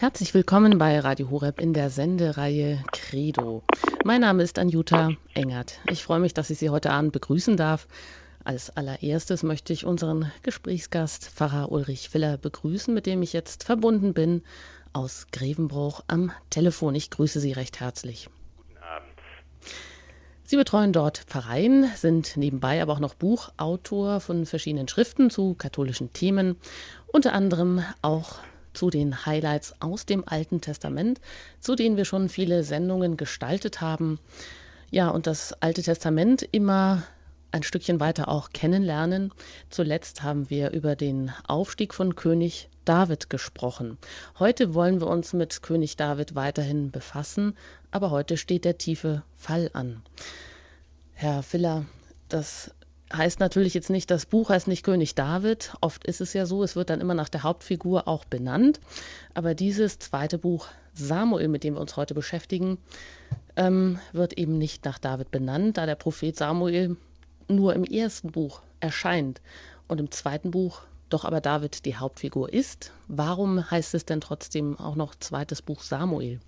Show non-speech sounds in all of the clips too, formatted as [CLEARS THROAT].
Herzlich willkommen bei Radio Horeb in der Sendereihe Credo. Mein Name ist Anjuta Engert. Ich freue mich, dass ich Sie heute Abend begrüßen darf. Als allererstes möchte ich unseren Gesprächsgast Pfarrer Ulrich Filler begrüßen, mit dem ich jetzt verbunden bin aus Grevenbruch am Telefon. Ich grüße Sie recht herzlich. Guten Abend. Sie betreuen dort Pfarreien, sind nebenbei aber auch noch Buchautor von verschiedenen Schriften zu katholischen Themen, unter anderem auch zu den Highlights aus dem Alten Testament, zu denen wir schon viele Sendungen gestaltet haben. Ja, und das Alte Testament immer ein Stückchen weiter auch kennenlernen. Zuletzt haben wir über den Aufstieg von König David gesprochen. Heute wollen wir uns mit König David weiterhin befassen, aber heute steht der tiefe Fall an. Herr Filler, das heißt natürlich jetzt nicht, das Buch heißt nicht König David. Oft ist es ja so, es wird dann immer nach der Hauptfigur auch benannt. Aber dieses zweite Buch Samuel, mit dem wir uns heute beschäftigen, ähm, wird eben nicht nach David benannt, da der Prophet Samuel nur im ersten Buch erscheint und im zweiten Buch doch aber David die Hauptfigur ist. Warum heißt es denn trotzdem auch noch zweites Buch Samuel?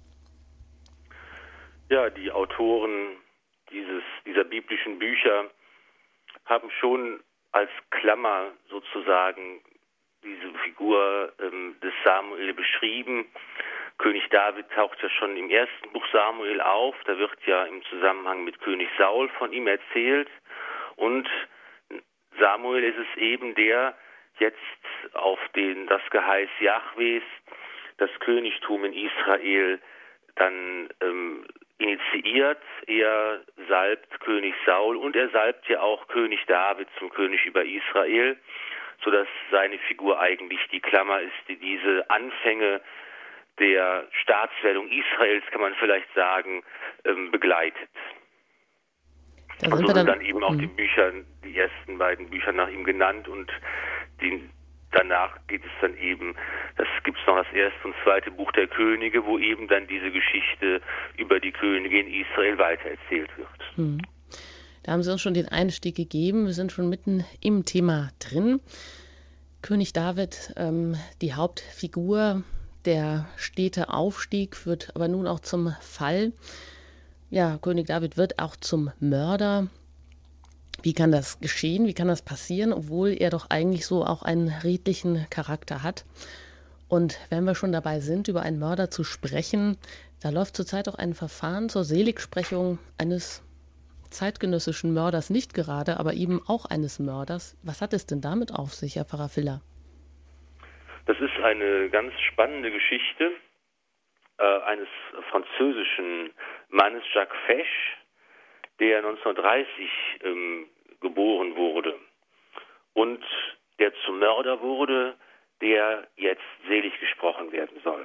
Ja, die Autoren dieses, dieser biblischen Bücher haben schon als Klammer sozusagen diese Figur ähm, des Samuel beschrieben. König David taucht ja schon im ersten Buch Samuel auf. Da wird ja im Zusammenhang mit König Saul von ihm erzählt. Und Samuel ist es eben, der jetzt auf den, das Geheiß Jahwes, das Königtum in Israel dann ähm, initiiert. Er salbt König Saul und er salbt ja auch König David zum König über Israel, sodass seine Figur eigentlich die Klammer ist, die diese Anfänge der Staatswerdung Israels, kann man vielleicht sagen, ähm, begleitet. Da sind also dann, dann eben auch die hm. Bücher, die ersten beiden Bücher nach ihm genannt und die danach geht es dann eben, das gibt es noch das erste und zweite Buch der Könige, wo eben dann diese Geschichte über die Könige in Israel weitererzählt wird. Hm. Da haben Sie uns schon den Einstieg gegeben. Wir sind schon mitten im Thema drin. König David, ähm, die Hauptfigur, der stete Aufstieg führt aber nun auch zum Fall. Ja, König David wird auch zum Mörder. Wie kann das geschehen? Wie kann das passieren, obwohl er doch eigentlich so auch einen redlichen Charakter hat? Und wenn wir schon dabei sind, über einen Mörder zu sprechen, da läuft zurzeit auch ein Verfahren zur Seligsprechung eines zeitgenössischen Mörders nicht gerade, aber eben auch eines Mörders. Was hat es denn damit auf sich, Herr Pfarrer Filler? Das ist eine ganz spannende Geschichte äh, eines französischen Mannes, Jacques Fesch, der 1930 ähm, geboren wurde und der zum Mörder wurde, der jetzt selig gesprochen werden soll.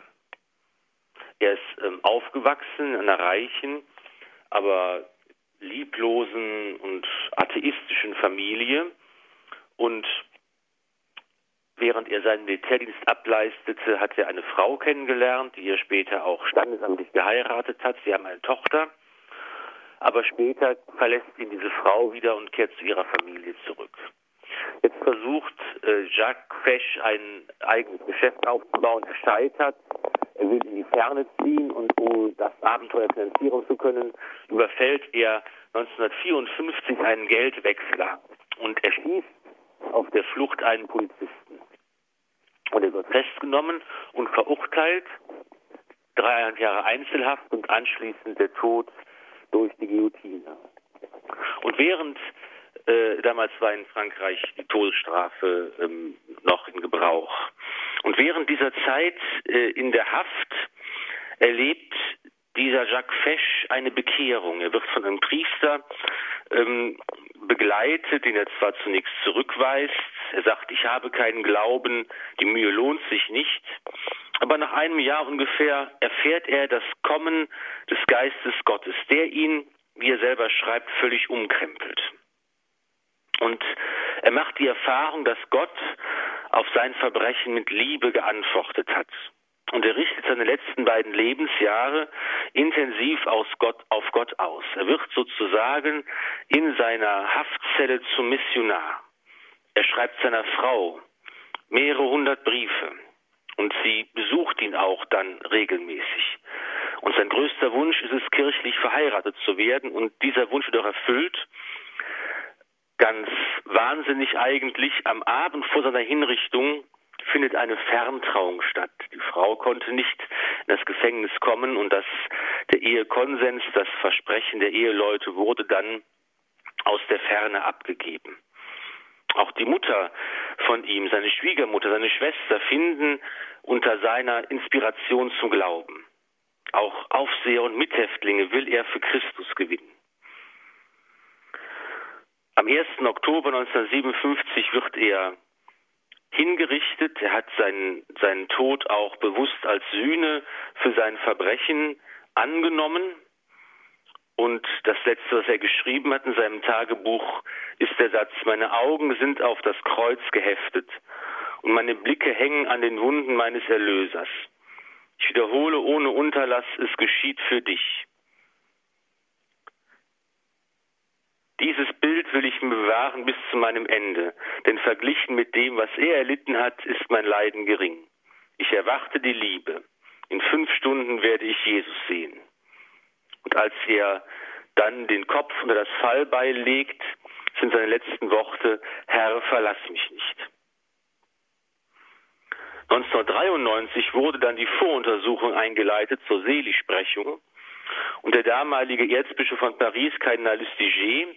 Er ist ähm, aufgewachsen in einer reichen, aber lieblosen und atheistischen Familie und während er seinen Militärdienst ableistete, hat er eine Frau kennengelernt, die er später auch standesamtlich geheiratet hat. Sie haben eine Tochter aber später verlässt ihn diese Frau wieder und kehrt zu ihrer Familie zurück. Jetzt versucht äh, Jacques Fesch ein eigenes Geschäft aufzubauen. Er scheitert. Er will in die Ferne ziehen und um das Abenteuer finanzieren zu können, überfällt er 1954 einen Geldwechsler und erschießt auf der Flucht einen Polizisten. Und er wird festgenommen und verurteilt, dreieinhalb Jahre Einzelhaft und anschließend der Tod durch die Guillotine. Und während äh, damals war in Frankreich die Todesstrafe ähm, noch in Gebrauch. Und während dieser Zeit äh, in der Haft erlebt dieser Jacques Fesch eine Bekehrung. Er wird von einem Priester ähm, begleitet, den er zwar zunächst zurückweist. Er sagt, ich habe keinen Glauben, die Mühe lohnt sich nicht. Aber nach einem Jahr ungefähr erfährt er das Kommen des Geistes Gottes, der ihn, wie er selber schreibt, völlig umkrempelt. Und er macht die Erfahrung, dass Gott auf sein Verbrechen mit Liebe geantwortet hat. Und er richtet seine letzten beiden Lebensjahre intensiv Gott, auf Gott aus. Er wird sozusagen in seiner Haftzelle zum Missionar. Er schreibt seiner Frau mehrere hundert Briefe und sie besucht ihn auch dann regelmäßig. Und sein größter Wunsch ist es, kirchlich verheiratet zu werden und dieser Wunsch wird auch erfüllt. Ganz wahnsinnig eigentlich, am Abend vor seiner Hinrichtung findet eine Ferntrauung statt. Die Frau konnte nicht in das Gefängnis kommen und das, der Ehekonsens, das Versprechen der Eheleute wurde dann aus der Ferne abgegeben. Auch die Mutter von ihm, seine Schwiegermutter, seine Schwester finden unter seiner Inspiration zum Glauben. Auch Aufseher und Mithäftlinge will er für Christus gewinnen. Am 1. Oktober 1957 wird er hingerichtet. Er hat seinen, seinen Tod auch bewusst als Sühne für sein Verbrechen angenommen. Und das Letzte, was er geschrieben hat in seinem Tagebuch, ist der Satz, meine Augen sind auf das Kreuz geheftet und meine Blicke hängen an den Wunden meines Erlösers. Ich wiederhole ohne Unterlass, es geschieht für dich. Dieses Bild will ich mir bewahren bis zu meinem Ende, denn verglichen mit dem, was er erlitten hat, ist mein Leiden gering. Ich erwarte die Liebe. In fünf Stunden werde ich Jesus sehen. Und als er dann den Kopf unter das Fallbeil legt, sind seine letzten Worte, Herr, verlass mich nicht. 1993 wurde dann die Voruntersuchung eingeleitet zur Seligsprechung und der damalige Erzbischof von Paris, Kardinal Lustiger,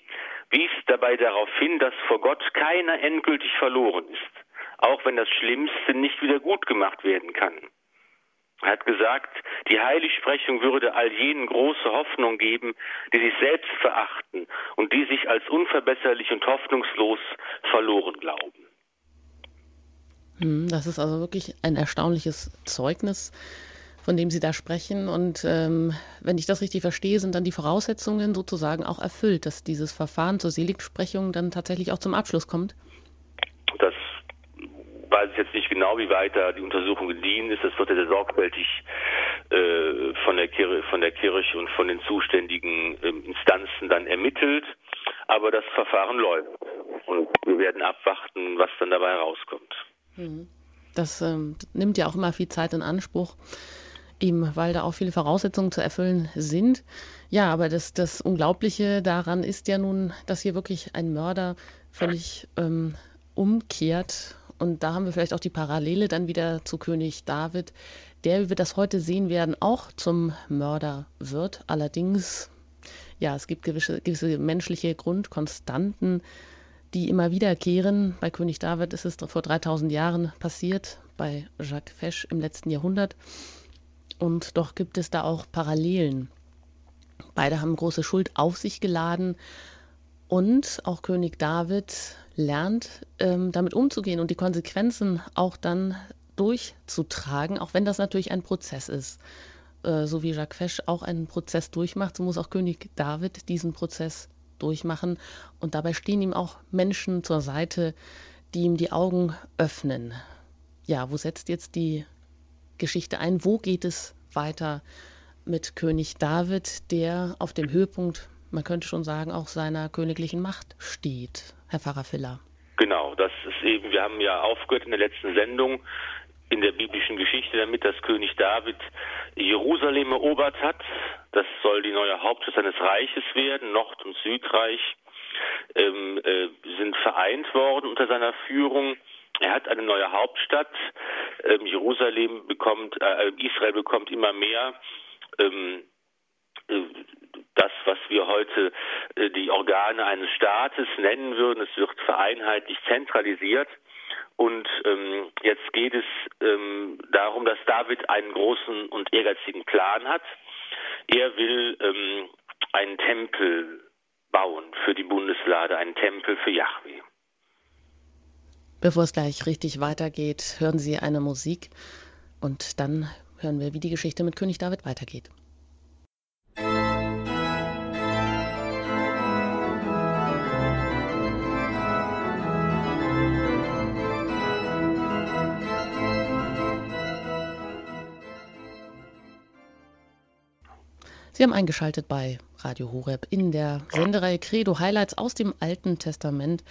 wies dabei darauf hin, dass vor Gott keiner endgültig verloren ist, auch wenn das Schlimmste nicht wieder gut gemacht werden kann. Er hat gesagt, die Heiligsprechung würde all jenen große Hoffnung geben, die sich selbst verachten und die sich als unverbesserlich und hoffnungslos verloren glauben. Hm, das ist also wirklich ein erstaunliches Zeugnis, von dem Sie da sprechen. Und ähm, wenn ich das richtig verstehe, sind dann die Voraussetzungen sozusagen auch erfüllt, dass dieses Verfahren zur Seligsprechung dann tatsächlich auch zum Abschluss kommt? Jetzt nicht genau, wie weit da die Untersuchung gediehen ist. Das wird ja sehr sorgfältig äh, von, der Kirche, von der Kirche und von den zuständigen äh, Instanzen dann ermittelt. Aber das Verfahren läuft. Und wir werden abwarten, was dann dabei herauskommt. Mhm. Das ähm, nimmt ja auch immer viel Zeit in Anspruch, eben weil da auch viele Voraussetzungen zu erfüllen sind. Ja, aber das, das Unglaubliche daran ist ja nun, dass hier wirklich ein Mörder völlig ähm, umkehrt und da haben wir vielleicht auch die Parallele dann wieder zu König David, der, wie wir das heute sehen werden, auch zum Mörder wird. Allerdings, ja, es gibt gewisse, gewisse menschliche Grundkonstanten, die immer wiederkehren. Bei König David ist es vor 3000 Jahren passiert, bei Jacques Fesch im letzten Jahrhundert. Und doch gibt es da auch Parallelen. Beide haben große Schuld auf sich geladen und auch König David lernt, ähm, damit umzugehen und die Konsequenzen auch dann durchzutragen, auch wenn das natürlich ein Prozess ist. Äh, so wie Jacques Fesch auch einen Prozess durchmacht, so muss auch König David diesen Prozess durchmachen. Und dabei stehen ihm auch Menschen zur Seite, die ihm die Augen öffnen. Ja, wo setzt jetzt die Geschichte ein? Wo geht es weiter mit König David, der auf dem Höhepunkt man könnte schon sagen, auch seiner königlichen Macht steht, Herr Pfarrer Filler. Genau, das ist eben, wir haben ja aufgehört in der letzten Sendung in der biblischen Geschichte damit, dass König David Jerusalem erobert hat. Das soll die neue Hauptstadt seines Reiches werden. Nord- und Südreich ähm, äh, sind vereint worden unter seiner Führung. Er hat eine neue Hauptstadt. Ähm, Jerusalem bekommt, äh, Israel bekommt immer mehr ähm, äh, das, was wir heute äh, die Organe eines Staates nennen würden. Es wird vereinheitlicht zentralisiert. Und ähm, jetzt geht es ähm, darum, dass David einen großen und ehrgeizigen Plan hat. Er will ähm, einen Tempel bauen für die Bundeslade, einen Tempel für Yahweh. Bevor es gleich richtig weitergeht, hören Sie eine Musik und dann hören wir, wie die Geschichte mit König David weitergeht. Sie haben eingeschaltet bei Radio Horeb in der Sendereihe Credo Highlights aus dem Alten Testament.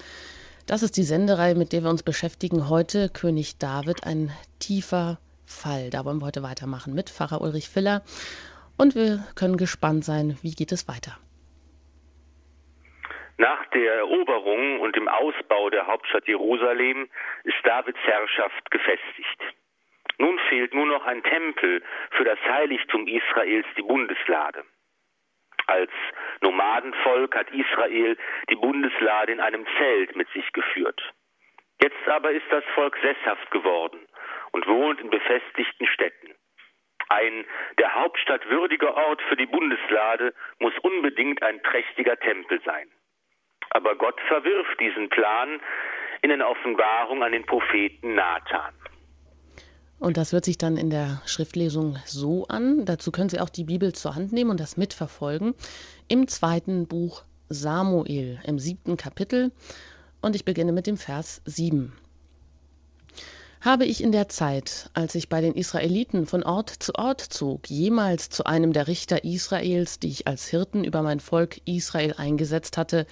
Das ist die Sendereihe, mit der wir uns beschäftigen. Heute König David, ein tiefer Fall. Da wollen wir heute weitermachen mit Pfarrer Ulrich Filler. Und wir können gespannt sein, wie geht es weiter. Nach der Eroberung und dem Ausbau der Hauptstadt Jerusalem ist Davids Herrschaft gefestigt. Nun fehlt nur noch ein Tempel für das Heiligtum Israels, die Bundeslade. Als Nomadenvolk hat Israel die Bundeslade in einem Zelt mit sich geführt. Jetzt aber ist das Volk sesshaft geworden und wohnt in befestigten Städten. Ein der Hauptstadt würdiger Ort für die Bundeslade muss unbedingt ein prächtiger Tempel sein. Aber Gott verwirft diesen Plan in einer Offenbarung an den Propheten Nathan. Und das hört sich dann in der Schriftlesung so an. Dazu können Sie auch die Bibel zur Hand nehmen und das mitverfolgen. Im zweiten Buch Samuel, im siebten Kapitel. Und ich beginne mit dem Vers 7. Habe ich in der Zeit, als ich bei den Israeliten von Ort zu Ort zog, jemals zu einem der Richter Israels, die ich als Hirten über mein Volk Israel eingesetzt hatte,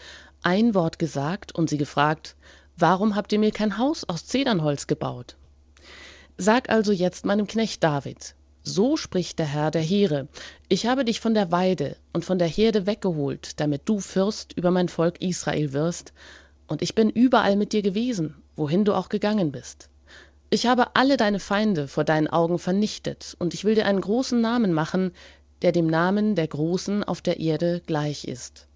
ein Wort gesagt und sie gefragt, warum habt ihr mir kein Haus aus Zedernholz gebaut? Sag also jetzt meinem Knecht David, so spricht der Herr der Heere, ich habe dich von der Weide und von der Herde weggeholt, damit du Fürst über mein Volk Israel wirst, und ich bin überall mit dir gewesen, wohin du auch gegangen bist. Ich habe alle deine Feinde vor deinen Augen vernichtet, und ich will dir einen großen Namen machen, der dem Namen der Großen auf der Erde gleich ist.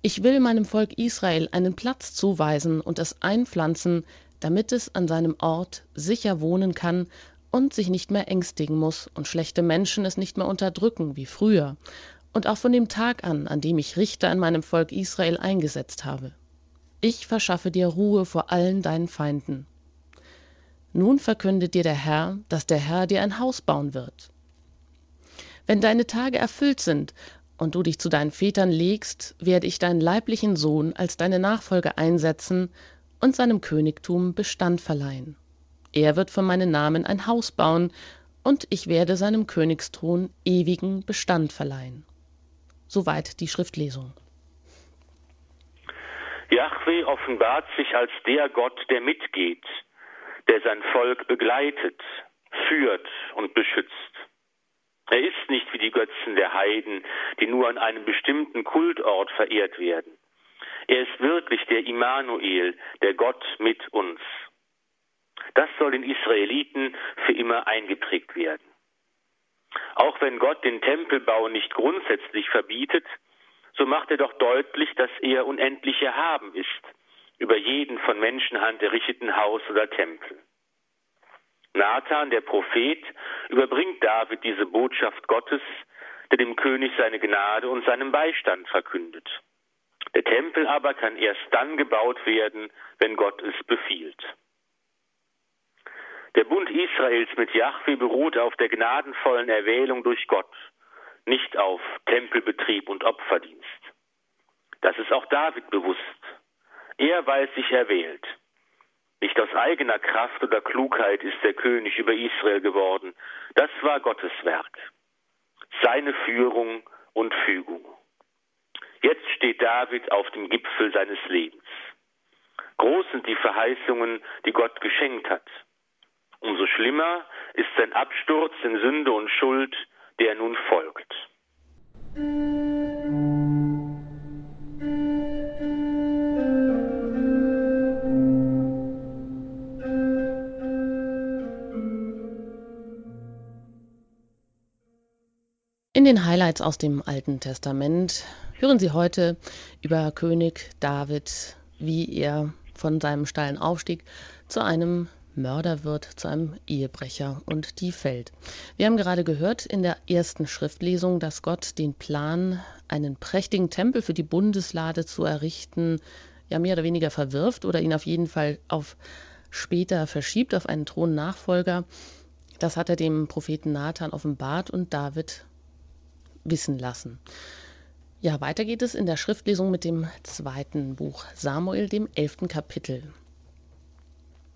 Ich will meinem Volk Israel einen Platz zuweisen und es einpflanzen, damit es an seinem Ort sicher wohnen kann und sich nicht mehr ängstigen muss und schlechte Menschen es nicht mehr unterdrücken wie früher und auch von dem Tag an, an dem ich Richter in meinem Volk Israel eingesetzt habe. Ich verschaffe dir Ruhe vor allen deinen Feinden. Nun verkündet dir der Herr, dass der Herr dir ein Haus bauen wird. Wenn deine Tage erfüllt sind und du dich zu deinen Vätern legst, werde ich deinen leiblichen Sohn als deine Nachfolge einsetzen und seinem Königtum Bestand verleihen. Er wird für meinen Namen ein Haus bauen, und ich werde seinem Königsthron ewigen Bestand verleihen. Soweit die Schriftlesung. Yahweh offenbart sich als der Gott, der mitgeht, der sein Volk begleitet, führt und beschützt. Er ist nicht wie die Götzen der Heiden, die nur an einem bestimmten Kultort verehrt werden. Er ist wirklich der Immanuel, der Gott mit uns. Das soll den Israeliten für immer eingeprägt werden. Auch wenn Gott den Tempelbau nicht grundsätzlich verbietet, so macht er doch deutlich, dass er unendlich erhaben ist über jeden von Menschenhand errichteten Haus oder Tempel. Nathan, der Prophet, überbringt David diese Botschaft Gottes, der dem König seine Gnade und seinen Beistand verkündet. Der Tempel aber kann erst dann gebaut werden, wenn Gott es befiehlt. Der Bund Israels mit Jahwe beruht auf der gnadenvollen Erwählung durch Gott, nicht auf Tempelbetrieb und Opferdienst. Das ist auch David bewusst. Er weiß sich erwählt. Nicht aus eigener Kraft oder Klugheit ist der König über Israel geworden. Das war Gottes Werk. Seine Führung und Fügung. Jetzt steht David auf dem Gipfel seines Lebens. Groß sind die Verheißungen, die Gott geschenkt hat. Umso schlimmer ist sein Absturz in Sünde und Schuld, der nun folgt. In den Highlights aus dem Alten Testament hören Sie heute über König David, wie er von seinem steilen Aufstieg zu einem Mörder wird, zu einem Ehebrecher und die fällt. Wir haben gerade gehört in der ersten Schriftlesung, dass Gott den Plan, einen prächtigen Tempel für die Bundeslade zu errichten, ja mehr oder weniger verwirft oder ihn auf jeden Fall auf später verschiebt, auf einen Thronnachfolger. Das hat er dem Propheten Nathan offenbart und David wissen lassen. Ja, weiter geht es in der Schriftlesung mit dem zweiten Buch Samuel, dem elften Kapitel.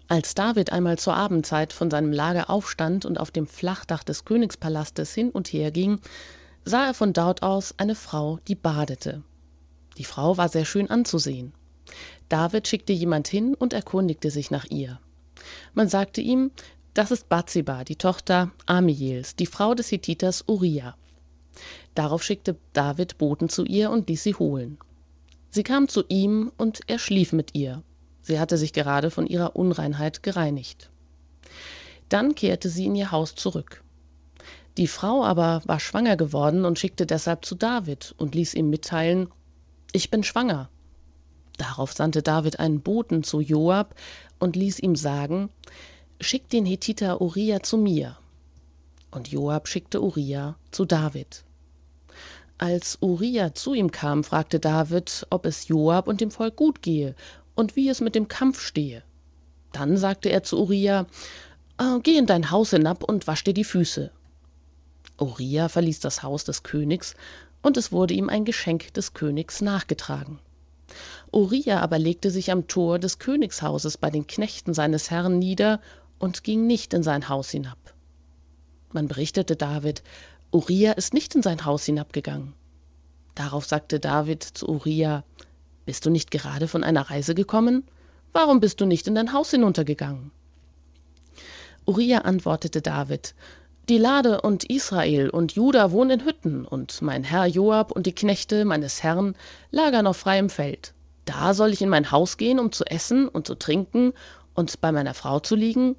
Als David einmal zur Abendzeit von seinem Lager aufstand und auf dem Flachdach des Königspalastes hin und her ging, sah er von dort aus eine Frau, die badete. Die Frau war sehr schön anzusehen. David schickte jemand hin und erkundigte sich nach ihr. Man sagte ihm, Das ist Bathseba, die Tochter Amiels, die Frau des Hethiters Uriah. Darauf schickte David Boten zu ihr und ließ sie holen. Sie kam zu ihm und er schlief mit ihr. Sie hatte sich gerade von ihrer Unreinheit gereinigt. Dann kehrte sie in ihr Haus zurück. Die Frau aber war schwanger geworden und schickte deshalb zu David und ließ ihm mitteilen, ich bin schwanger. Darauf sandte David einen Boten zu Joab und ließ ihm sagen, schick den Hethiter Uriah zu mir. Und Joab schickte Uriah zu David. Als Uriah zu ihm kam, fragte David, ob es Joab und dem Volk gut gehe und wie es mit dem Kampf stehe. Dann sagte er zu Uriah, äh, Geh in dein Haus hinab und wasch dir die Füße. Uriah verließ das Haus des Königs, und es wurde ihm ein Geschenk des Königs nachgetragen. Uriah aber legte sich am Tor des Königshauses bei den Knechten seines Herrn nieder und ging nicht in sein Haus hinab. Man berichtete David, Uriah ist nicht in sein Haus hinabgegangen. Darauf sagte David zu Uriah, Bist du nicht gerade von einer Reise gekommen? Warum bist du nicht in dein Haus hinuntergegangen? Uriah antwortete David, die Lade und Israel und Juda wohnen in Hütten, und mein Herr Joab und die Knechte meines Herrn lagern auf freiem Feld. Da soll ich in mein Haus gehen, um zu essen und zu trinken und bei meiner Frau zu liegen?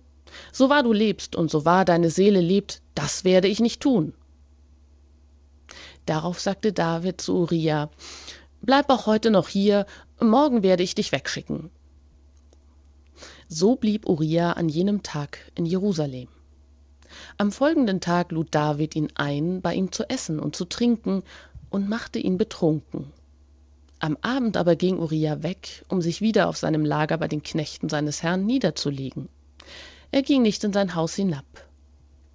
So wahr du lebst und so wahr deine Seele lebt, das werde ich nicht tun. Darauf sagte David zu Uriah, Bleib auch heute noch hier, morgen werde ich dich wegschicken. So blieb Uriah an jenem Tag in Jerusalem. Am folgenden Tag lud David ihn ein, bei ihm zu essen und zu trinken, und machte ihn betrunken. Am Abend aber ging Uriah weg, um sich wieder auf seinem Lager bei den Knechten seines Herrn niederzulegen. Er ging nicht in sein Haus hinab.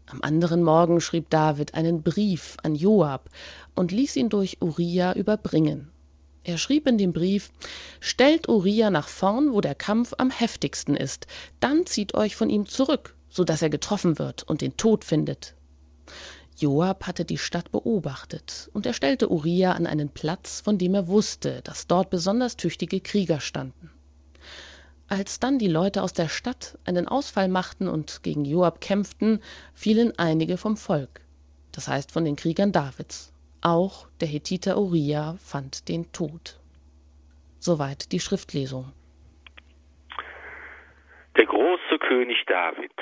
Am anderen Morgen schrieb David einen Brief an Joab und ließ ihn durch Uriah überbringen. Er schrieb in dem Brief Stellt Uriah nach vorn, wo der Kampf am heftigsten ist, dann zieht euch von ihm zurück, so dass er getroffen wird und den Tod findet. Joab hatte die Stadt beobachtet, und er stellte Uriah an einen Platz, von dem er wusste, dass dort besonders tüchtige Krieger standen. Als dann die Leute aus der Stadt einen Ausfall machten und gegen Joab kämpften, fielen einige vom Volk, das heißt von den Kriegern Davids. Auch der Hethiter Uriah fand den Tod. Soweit die Schriftlesung. Der große König David.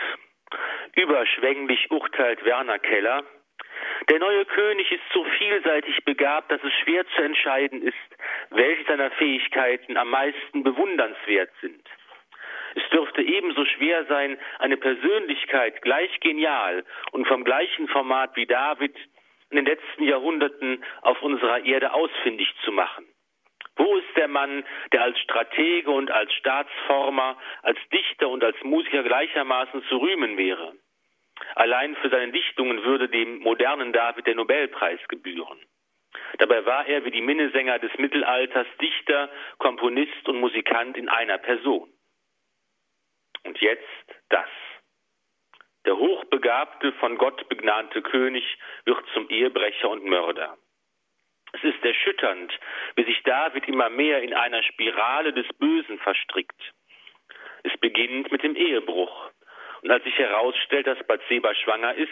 Überschwänglich urteilt Werner Keller. Der neue König ist so vielseitig begabt, dass es schwer zu entscheiden ist, welche seiner Fähigkeiten am meisten bewundernswert sind. Es dürfte ebenso schwer sein, eine Persönlichkeit gleich genial und vom gleichen Format wie David in den letzten Jahrhunderten auf unserer Erde ausfindig zu machen. Wo ist der Mann, der als Stratege und als Staatsformer, als Dichter und als Musiker gleichermaßen zu rühmen wäre? Allein für seine Dichtungen würde dem modernen David der Nobelpreis gebühren. Dabei war er wie die Minnesänger des Mittelalters Dichter, Komponist und Musikant in einer Person. Und jetzt das. Der hochbegabte, von Gott begnadete König wird zum Ehebrecher und Mörder. Es ist erschütternd, wie sich David immer mehr in einer Spirale des Bösen verstrickt. Es beginnt mit dem Ehebruch. Und als sich herausstellt, dass Bathseba schwanger ist,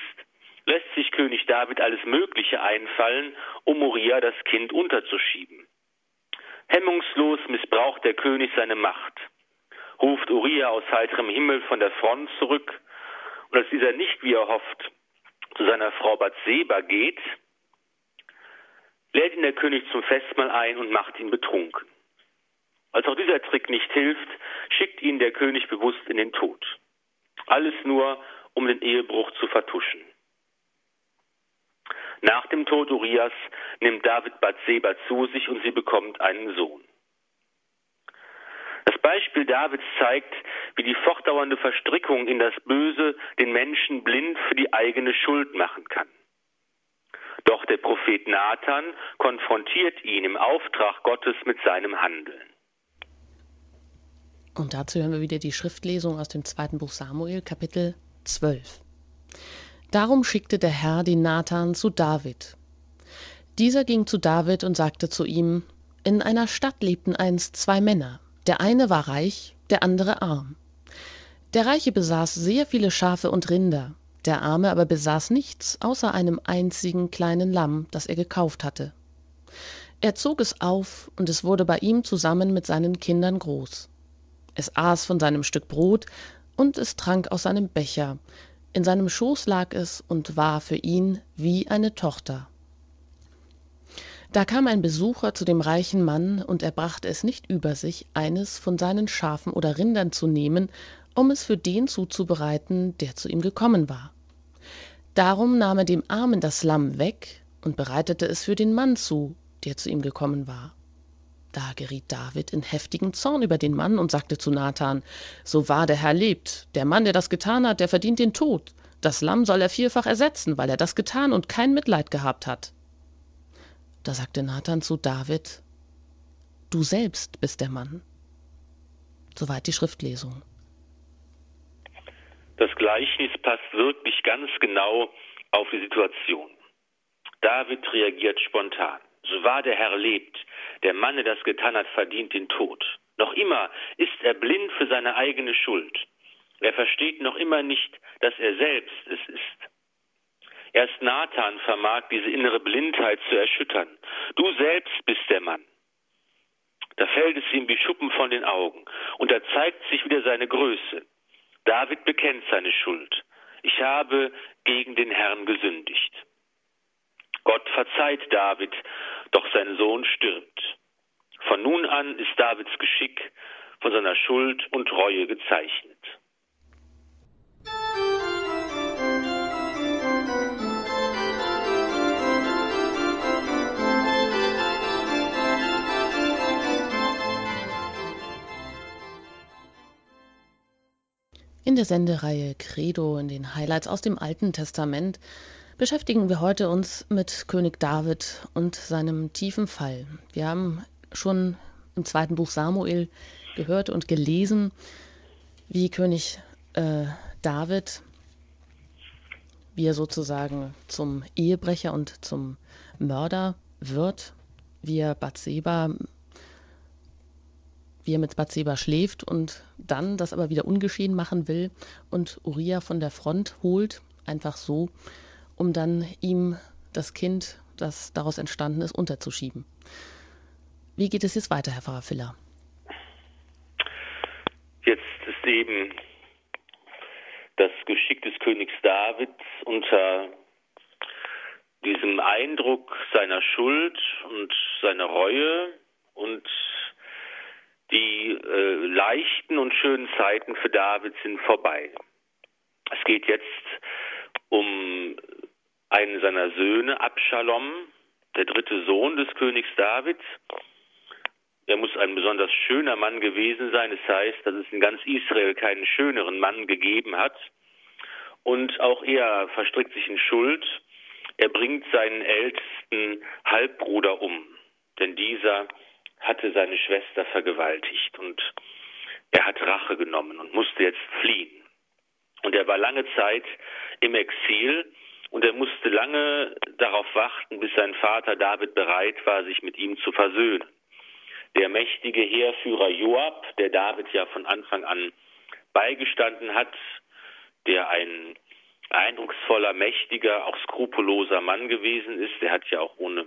lässt sich König David alles Mögliche einfallen, um Uriah das Kind unterzuschieben. Hemmungslos missbraucht der König seine Macht, ruft Uriah aus heiterem Himmel von der Front zurück, und als dieser nicht, wie er hofft, zu seiner Frau Bathseba geht, lädt ihn der König zum Festmahl ein und macht ihn betrunken. Als auch dieser Trick nicht hilft, schickt ihn der König bewusst in den Tod. Alles nur, um den Ehebruch zu vertuschen. Nach dem Tod Urias nimmt David Bathseba zu sich und sie bekommt einen Sohn. Das Beispiel Davids zeigt, wie die fortdauernde Verstrickung in das Böse den Menschen blind für die eigene Schuld machen kann. Doch der Prophet Nathan konfrontiert ihn im Auftrag Gottes mit seinem Handeln. Und dazu hören wir wieder die Schriftlesung aus dem zweiten Buch Samuel, Kapitel 12. Darum schickte der Herr den Nathan zu David. Dieser ging zu David und sagte zu ihm, In einer Stadt lebten einst zwei Männer, der eine war reich, der andere arm. Der Reiche besaß sehr viele Schafe und Rinder, der Arme aber besaß nichts außer einem einzigen kleinen Lamm, das er gekauft hatte. Er zog es auf, und es wurde bei ihm zusammen mit seinen Kindern groß. Es aß von seinem Stück Brot, und es trank aus seinem Becher, in seinem Schoß lag es und war für ihn wie eine Tochter. Da kam ein Besucher zu dem reichen Mann, und er brachte es nicht über sich, eines von seinen Schafen oder Rindern zu nehmen, um es für den zuzubereiten, der zu ihm gekommen war. Darum nahm er dem Armen das Lamm weg und bereitete es für den Mann zu, der zu ihm gekommen war. Da geriet David in heftigen Zorn über den Mann und sagte zu Nathan, So wahr der Herr lebt, der Mann, der das getan hat, der verdient den Tod. Das Lamm soll er vierfach ersetzen, weil er das getan und kein Mitleid gehabt hat. Da sagte Nathan zu David, Du selbst bist der Mann. Soweit die Schriftlesung. Das Gleichnis passt wirklich ganz genau auf die Situation. David reagiert spontan. So wahr der Herr lebt, der Mann, der das getan hat, verdient den Tod. Noch immer ist er blind für seine eigene Schuld. Er versteht noch immer nicht, dass er selbst es ist. Erst Nathan vermag diese innere Blindheit zu erschüttern. Du selbst bist der Mann. Da fällt es ihm wie Schuppen von den Augen und da zeigt sich wieder seine Größe. David bekennt seine Schuld. Ich habe gegen den Herrn gesündigt. Gott verzeiht David, doch sein Sohn stirbt. Von nun an ist Davids Geschick von seiner Schuld und Reue gezeichnet. In der Sendereihe Credo in den Highlights aus dem Alten Testament beschäftigen wir heute uns mit König David und seinem tiefen Fall. Wir haben schon im zweiten Buch Samuel gehört und gelesen, wie König äh, David, wie er sozusagen zum Ehebrecher und zum Mörder wird, wie er Bathseba wie er mit Bathseba schläft und dann das aber wieder ungeschehen machen will und Uriah von der Front holt, einfach so, um dann ihm das Kind, das daraus entstanden ist, unterzuschieben. Wie geht es jetzt weiter, Herr Pfarrer Filler? Jetzt ist eben das Geschick des Königs Davids unter diesem Eindruck seiner Schuld und seiner Reue und die äh, leichten und schönen Zeiten für David sind vorbei. Es geht jetzt um einen seiner Söhne, Abschalom, der dritte Sohn des Königs David. Er muss ein besonders schöner Mann gewesen sein. Es das heißt, dass es in ganz Israel keinen schöneren Mann gegeben hat. Und auch er verstrickt sich in Schuld. Er bringt seinen ältesten Halbbruder um, denn dieser hatte seine Schwester vergewaltigt und er hat Rache genommen und musste jetzt fliehen. Und er war lange Zeit im Exil und er musste lange darauf warten, bis sein Vater David bereit war, sich mit ihm zu versöhnen. Der mächtige Heerführer Joab, der David ja von Anfang an beigestanden hat, der ein eindrucksvoller, mächtiger, auch skrupelloser Mann gewesen ist, der hat ja auch ohne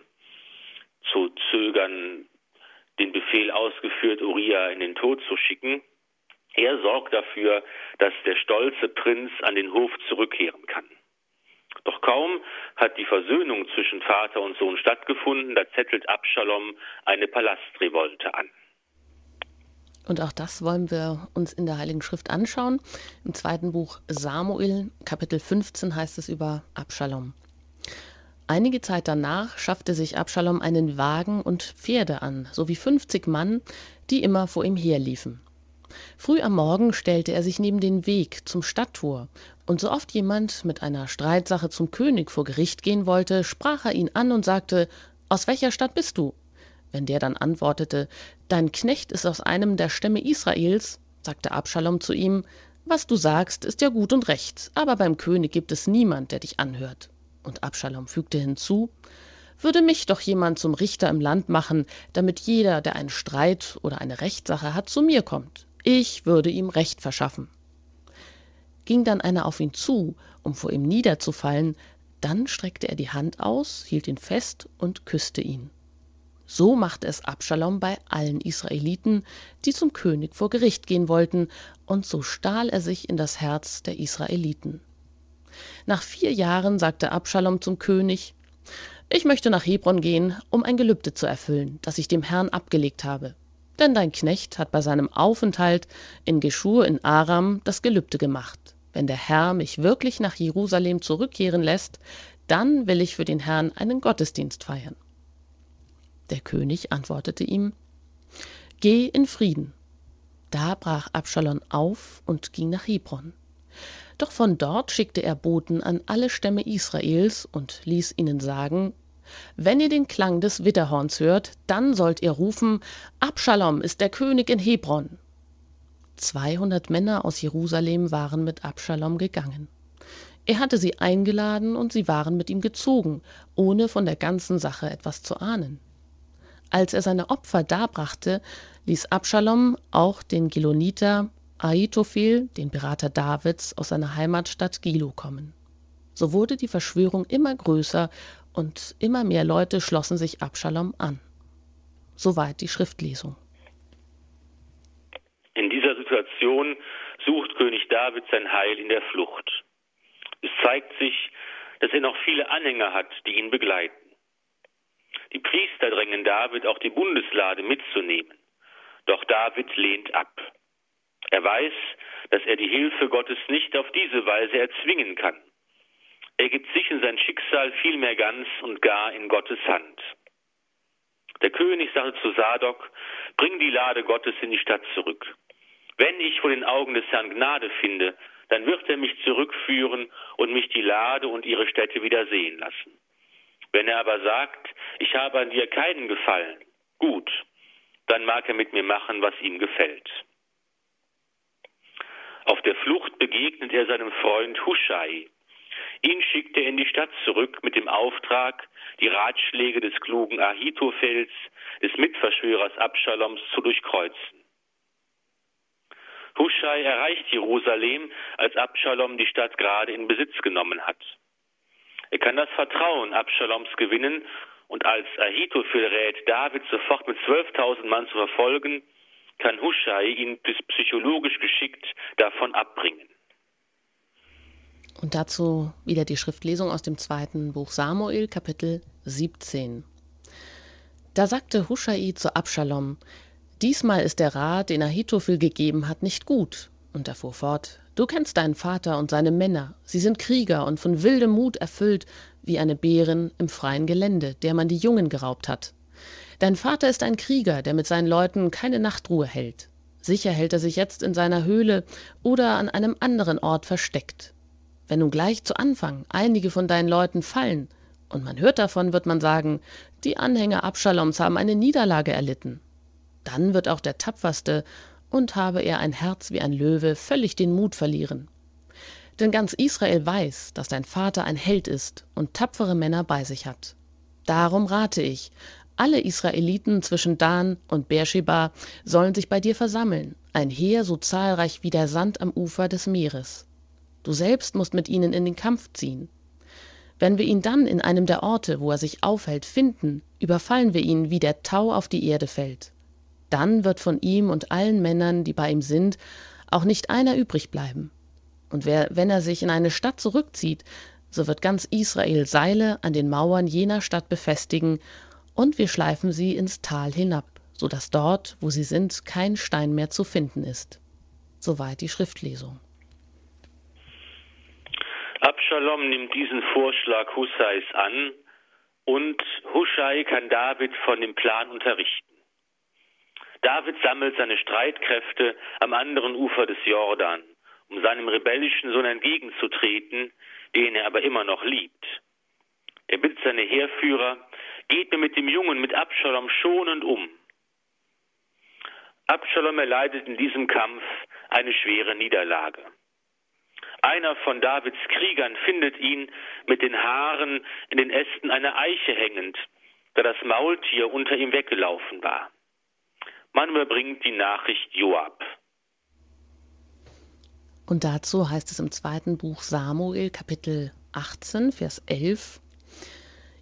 zu zögern den Befehl ausgeführt, Uriah in den Tod zu schicken. Er sorgt dafür, dass der stolze Prinz an den Hof zurückkehren kann. Doch kaum hat die Versöhnung zwischen Vater und Sohn stattgefunden, da zettelt Abschalom eine Palastrevolte an. Und auch das wollen wir uns in der Heiligen Schrift anschauen. Im zweiten Buch Samuel, Kapitel 15, heißt es über Abschalom. Einige Zeit danach schaffte sich Abschalom einen Wagen und Pferde an, sowie 50 Mann, die immer vor ihm herliefen. Früh am Morgen stellte er sich neben den Weg zum Stadttor, und so oft jemand mit einer Streitsache zum König vor Gericht gehen wollte, sprach er ihn an und sagte Aus welcher Stadt bist du? Wenn der dann antwortete Dein Knecht ist aus einem der Stämme Israels, sagte Abschalom zu ihm Was du sagst, ist ja gut und recht, aber beim König gibt es niemand, der dich anhört. Und Abschalom fügte hinzu würde mich doch jemand zum Richter im Land machen, damit jeder, der einen Streit oder eine Rechtssache hat, zu mir kommt. Ich würde ihm Recht verschaffen. Ging dann einer auf ihn zu, um vor ihm niederzufallen, dann streckte er die Hand aus, hielt ihn fest und küsste ihn. So machte es Abschalom bei allen Israeliten, die zum König vor Gericht gehen wollten, und so stahl er sich in das Herz der Israeliten. Nach vier Jahren sagte Abschalom zum König Ich möchte nach Hebron gehen, um ein Gelübde zu erfüllen, das ich dem Herrn abgelegt habe. Denn dein Knecht hat bei seinem Aufenthalt in Geschur in Aram das Gelübde gemacht. Wenn der Herr mich wirklich nach Jerusalem zurückkehren lässt, dann will ich für den Herrn einen Gottesdienst feiern. Der König antwortete ihm Geh in Frieden. Da brach Abschalon auf und ging nach Hebron. Doch von dort schickte er Boten an alle Stämme Israels und ließ ihnen sagen Wenn ihr den Klang des Witterhorns hört, dann sollt ihr rufen Abschalom ist der König in Hebron. Zweihundert Männer aus Jerusalem waren mit Abschalom gegangen. Er hatte sie eingeladen und sie waren mit ihm gezogen, ohne von der ganzen Sache etwas zu ahnen. Als er seine Opfer darbrachte, ließ Abschalom auch den Giloniter Ahitophel, den Berater Davids, aus seiner Heimatstadt Gilo kommen. So wurde die Verschwörung immer größer und immer mehr Leute schlossen sich Abschalom an. Soweit die Schriftlesung. Situation sucht König David sein Heil in der Flucht. Es zeigt sich, dass er noch viele Anhänger hat, die ihn begleiten. Die Priester drängen David, auch die Bundeslade mitzunehmen. Doch David lehnt ab. Er weiß, dass er die Hilfe Gottes nicht auf diese Weise erzwingen kann. Er gibt sich in sein Schicksal vielmehr ganz und gar in Gottes Hand. Der König sagte zu Sadok, bring die Lade Gottes in die Stadt zurück. Wenn ich vor den Augen des Herrn Gnade finde, dann wird er mich zurückführen und mich die Lade und ihre Städte wieder sehen lassen. Wenn er aber sagt, ich habe an dir keinen Gefallen, gut, dann mag er mit mir machen, was ihm gefällt. Auf der Flucht begegnet er seinem Freund Huschai. Ihn schickt er in die Stadt zurück mit dem Auftrag, die Ratschläge des klugen Ahitophels, des Mitverschwörers Abschaloms zu durchkreuzen. Huschai erreicht Jerusalem, als Abschalom die Stadt gerade in Besitz genommen hat. Er kann das Vertrauen Abschaloms gewinnen und als Ahitophel rät, David sofort mit 12.000 Mann zu verfolgen, kann Huschai ihn psychologisch geschickt davon abbringen. Und dazu wieder die Schriftlesung aus dem zweiten Buch Samuel, Kapitel 17. Da sagte Huschai zu Abschalom, Diesmal ist der Rat, den Ahitophel gegeben hat, nicht gut. Und er fuhr fort, Du kennst deinen Vater und seine Männer. Sie sind Krieger und von wildem Mut erfüllt, wie eine Bärin im freien Gelände, der man die Jungen geraubt hat. Dein Vater ist ein Krieger, der mit seinen Leuten keine Nachtruhe hält. Sicher hält er sich jetzt in seiner Höhle oder an einem anderen Ort versteckt. Wenn nun gleich zu Anfang einige von deinen Leuten fallen, und man hört davon, wird man sagen, die Anhänger Abschaloms haben eine Niederlage erlitten. Dann wird auch der Tapferste und habe er ein Herz wie ein Löwe völlig den Mut verlieren. Denn ganz Israel weiß, dass dein Vater ein Held ist und tapfere Männer bei sich hat. Darum rate ich, alle Israeliten zwischen Dan und Beersheba sollen sich bei dir versammeln, ein Heer so zahlreich wie der Sand am Ufer des Meeres. Du selbst musst mit ihnen in den Kampf ziehen. Wenn wir ihn dann in einem der Orte, wo er sich aufhält, finden, überfallen wir ihn, wie der Tau auf die Erde fällt. Dann wird von ihm und allen Männern, die bei ihm sind, auch nicht einer übrig bleiben. Und wer, wenn er sich in eine Stadt zurückzieht, so wird ganz Israel Seile an den Mauern jener Stadt befestigen, und wir schleifen sie ins Tal hinab, so dass dort, wo sie sind, kein Stein mehr zu finden ist. Soweit die Schriftlesung. Abschalom nimmt diesen Vorschlag Hussais an und Huschai kann David von dem Plan unterrichten. David sammelt seine Streitkräfte am anderen Ufer des Jordan, um seinem rebellischen Sohn entgegenzutreten, den er aber immer noch liebt. Er bittet seine Heerführer, geht mir mit dem Jungen, mit Abschalom schonend um. Abschalom erleidet in diesem Kampf eine schwere Niederlage. Einer von Davids Kriegern findet ihn mit den Haaren in den Ästen einer Eiche hängend, da das Maultier unter ihm weggelaufen war. Man überbringt die Nachricht Joab. Und dazu heißt es im zweiten Buch Samuel, Kapitel 18, Vers 11.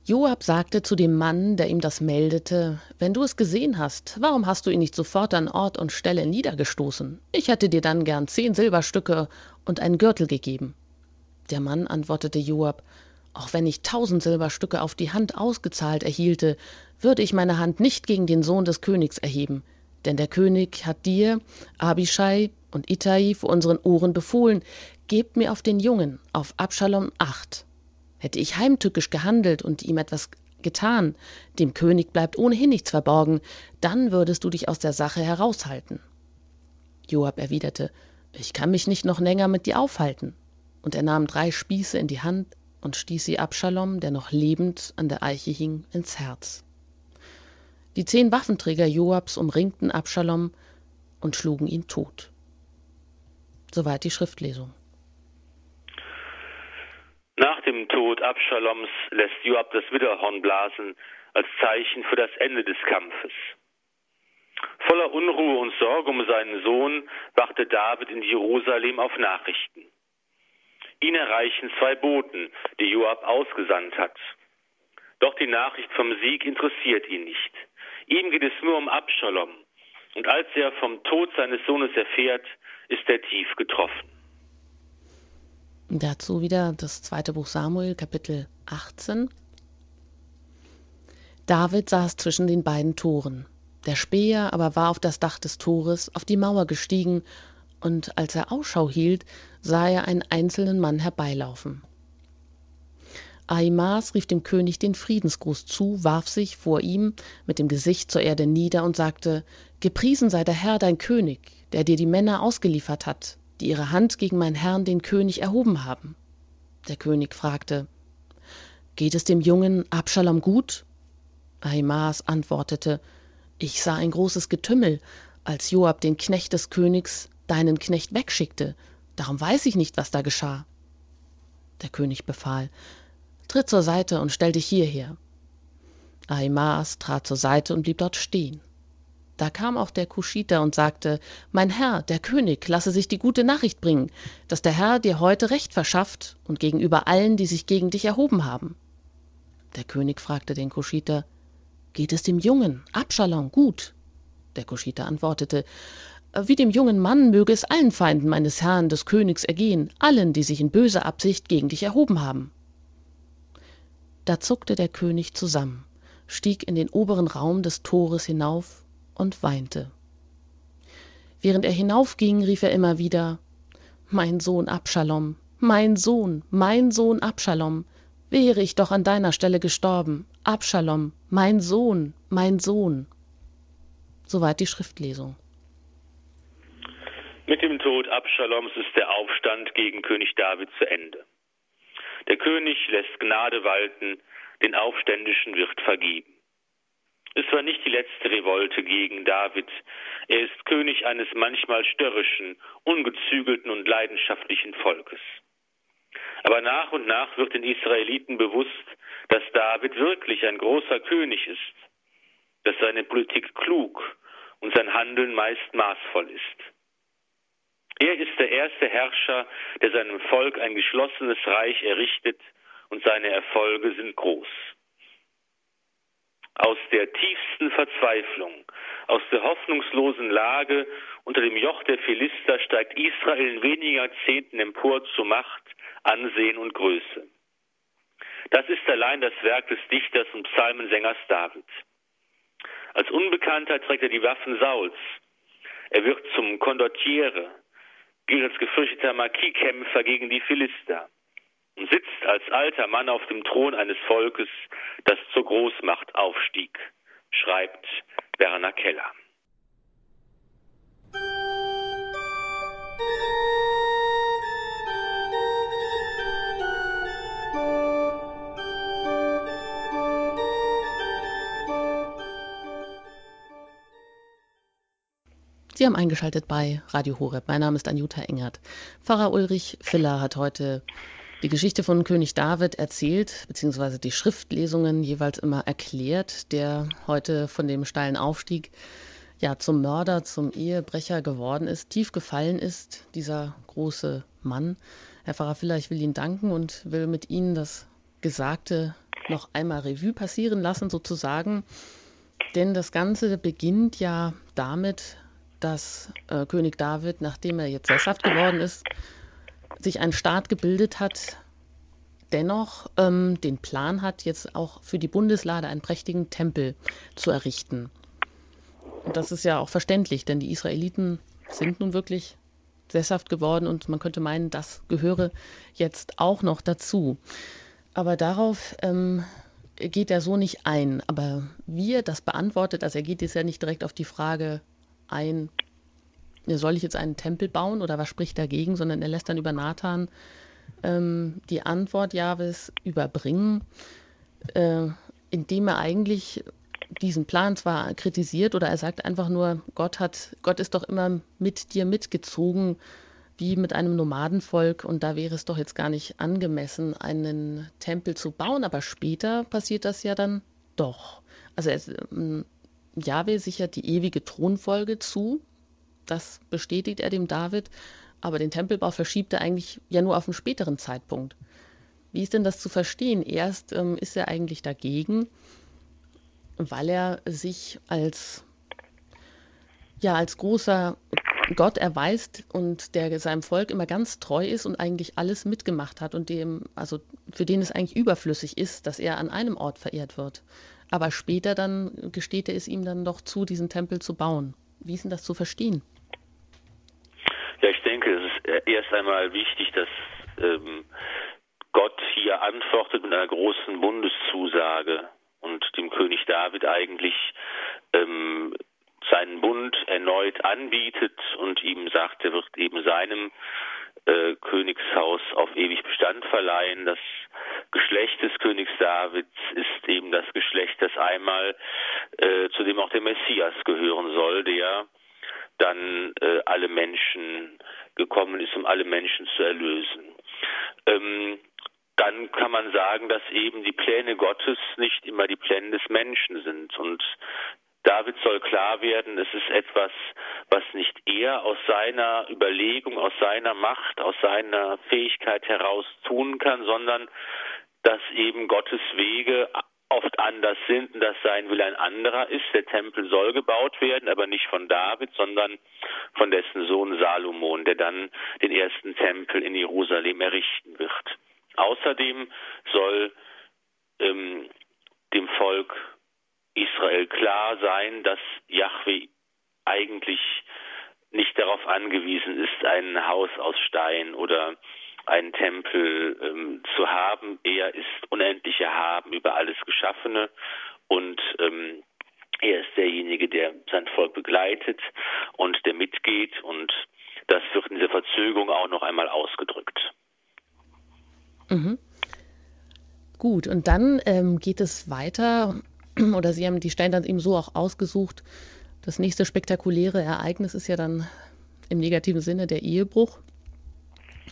Joab sagte zu dem Mann, der ihm das meldete, Wenn du es gesehen hast, warum hast du ihn nicht sofort an Ort und Stelle niedergestoßen? Ich hätte dir dann gern zehn Silberstücke und einen Gürtel gegeben. Der Mann antwortete Joab, auch wenn ich tausend Silberstücke auf die Hand ausgezahlt erhielte, würde ich meine Hand nicht gegen den Sohn des Königs erheben. Denn der König hat dir, Abishai und Ittai vor unseren Ohren befohlen, gebt mir auf den Jungen, auf Abschalom acht. Hätte ich heimtückisch gehandelt und ihm etwas getan, dem König bleibt ohnehin nichts verborgen, dann würdest du dich aus der Sache heraushalten. Joab erwiderte, ich kann mich nicht noch länger mit dir aufhalten. Und er nahm drei Spieße in die Hand und stieß sie Abschalom, der noch lebend an der Eiche hing, ins Herz. Die zehn Waffenträger Joabs umringten Abschalom und schlugen ihn tot. Soweit die Schriftlesung. Nach dem Tod Abschaloms lässt Joab das Widderhorn blasen als Zeichen für das Ende des Kampfes. Voller Unruhe und Sorge um seinen Sohn wachte David in Jerusalem auf Nachrichten. Ihn erreichen zwei Boten, die Joab ausgesandt hat. Doch die Nachricht vom Sieg interessiert ihn nicht. Ihm geht es nur um Abschalom. Und als er vom Tod seines Sohnes erfährt, ist er tief getroffen. Dazu wieder das zweite Buch Samuel, Kapitel 18. David saß zwischen den beiden Toren. Der Späher aber war auf das Dach des Tores, auf die Mauer gestiegen, und als er Ausschau hielt, sah er einen einzelnen Mann herbeilaufen. Ahimaas rief dem König den Friedensgruß zu, warf sich vor ihm mit dem Gesicht zur Erde nieder und sagte, Gepriesen sei der Herr dein König, der dir die Männer ausgeliefert hat, die ihre Hand gegen meinen Herrn den König erhoben haben. Der König fragte, Geht es dem jungen Abschalom gut? Ahimaas antwortete, Ich sah ein großes Getümmel, als Joab den Knecht des Königs, deinen Knecht, wegschickte. Darum weiß ich nicht, was da geschah. Der König befahl, Tritt zur Seite und stell dich hierher. Ahimaas trat zur Seite und blieb dort stehen. Da kam auch der Kuschiter und sagte, Mein Herr, der König, lasse sich die gute Nachricht bringen, dass der Herr dir heute Recht verschafft und gegenüber allen, die sich gegen dich erhoben haben. Der König fragte den Kuschiter, Geht es dem Jungen, Abschalom, gut? Der Kuschiter antwortete, Wie dem jungen Mann möge es allen Feinden meines Herrn des Königs ergehen, allen, die sich in böser Absicht gegen dich erhoben haben. Da zuckte der König zusammen, stieg in den oberen Raum des Tores hinauf und weinte. Während er hinaufging, rief er immer wieder Mein Sohn Abschalom, mein Sohn, mein Sohn Abschalom, wäre ich doch an deiner Stelle gestorben. Abschalom, mein Sohn, mein Sohn. Soweit die Schriftlesung. Mit dem Tod Abschaloms ist der Aufstand gegen König David zu Ende. Der König lässt Gnade walten, den Aufständischen wird vergeben. Es war nicht die letzte Revolte gegen David. Er ist König eines manchmal störrischen, ungezügelten und leidenschaftlichen Volkes. Aber nach und nach wird den Israeliten bewusst, dass David wirklich ein großer König ist, dass seine Politik klug und sein Handeln meist maßvoll ist. Er ist der erste Herrscher, der seinem Volk ein geschlossenes Reich errichtet, und seine Erfolge sind groß aus der tiefsten Verzweiflung, aus der hoffnungslosen Lage unter dem Joch der Philister steigt Israel in wenigen Jahrzehnten empor zu Macht, Ansehen und Größe. Das ist allein das Werk des Dichters und Psalmensängers David. Als Unbekannter trägt er die Waffen Sauls. Er wird zum Condottiere, gilt als gefürchteter Marquis-Kämpfer gegen die Philister und sitzt als alter Mann auf dem Thron eines Volkes, das zur Großmacht aufstieg, schreibt Werner Keller. Sie haben eingeschaltet bei Radio Horeb. Mein Name ist Anjuta Engert. Pfarrer Ulrich Filler hat heute die Geschichte von König David erzählt, beziehungsweise die Schriftlesungen jeweils immer erklärt, der heute von dem steilen Aufstieg ja zum Mörder, zum Ehebrecher geworden ist, tief gefallen ist, dieser große Mann. Herr Pfarrer Filler, ich will Ihnen danken und will mit Ihnen das Gesagte noch einmal Revue passieren lassen, sozusagen. Denn das Ganze beginnt ja damit, dass äh, König David, nachdem er jetzt sesshaft geworden ist, sich einen Staat gebildet hat, dennoch ähm, den Plan hat, jetzt auch für die Bundeslade einen prächtigen Tempel zu errichten. Und das ist ja auch verständlich, denn die Israeliten sind nun wirklich sesshaft geworden und man könnte meinen, das gehöre jetzt auch noch dazu. Aber darauf ähm, geht er so nicht ein. Aber wie er das beantwortet, also er geht jetzt ja nicht direkt auf die Frage ein, soll ich jetzt einen Tempel bauen oder was spricht dagegen, sondern er lässt dann über Nathan ähm, die Antwort Jahwes überbringen, äh, indem er eigentlich diesen Plan zwar kritisiert oder er sagt einfach nur, Gott hat, Gott ist doch immer mit dir mitgezogen, wie mit einem Nomadenvolk und da wäre es doch jetzt gar nicht angemessen, einen Tempel zu bauen, aber später passiert das ja dann doch. Also es, Jahwe sichert die ewige Thronfolge zu, das bestätigt er dem David, aber den Tempelbau verschiebt er eigentlich ja nur auf einen späteren Zeitpunkt. Wie ist denn das zu verstehen? Erst ähm, ist er eigentlich dagegen, weil er sich als ja als großer Gott erweist und der seinem Volk immer ganz treu ist und eigentlich alles mitgemacht hat und dem also für den es eigentlich überflüssig ist, dass er an einem Ort verehrt wird. Aber später dann gesteht er es ihm dann doch zu, diesen Tempel zu bauen. Wie ist denn das zu verstehen? Ja, ich denke, es ist erst einmal wichtig, dass ähm, Gott hier antwortet mit einer großen Bundeszusage und dem König David eigentlich ähm, seinen Bund erneut anbietet und ihm sagt, er wird eben seinem äh, Königshaus auf ewig Bestand verleihen. Das Geschlecht des Königs Davids ist eben das Geschlecht, das einmal äh, zu dem auch der Messias gehören soll, der dann äh, alle Menschen gekommen ist, um alle Menschen zu erlösen. Ähm, dann kann man sagen, dass eben die Pläne Gottes nicht immer die Pläne des Menschen sind. Und David soll klar werden, es ist etwas, was nicht er aus seiner Überlegung, aus seiner Macht, aus seiner Fähigkeit heraus tun kann, sondern dass eben Gottes Wege oft anders sind und dass sein Will ein anderer ist. Der Tempel soll gebaut werden, aber nicht von David, sondern von dessen Sohn Salomon, der dann den ersten Tempel in Jerusalem errichten wird. Außerdem soll ähm, dem Volk Israel klar sein, dass Yahweh eigentlich nicht darauf angewiesen ist, ein Haus aus Stein oder einen Tempel ähm, zu haben. Er ist unendlich erhaben über alles Geschaffene und ähm, er ist derjenige, der sein Volk begleitet und der mitgeht und das wird in dieser Verzögerung auch noch einmal ausgedrückt. Mhm. Gut, und dann ähm, geht es weiter, [CLEARS THROAT] oder Sie haben die Steine dann eben so auch ausgesucht. Das nächste spektakuläre Ereignis ist ja dann im negativen Sinne der Ehebruch,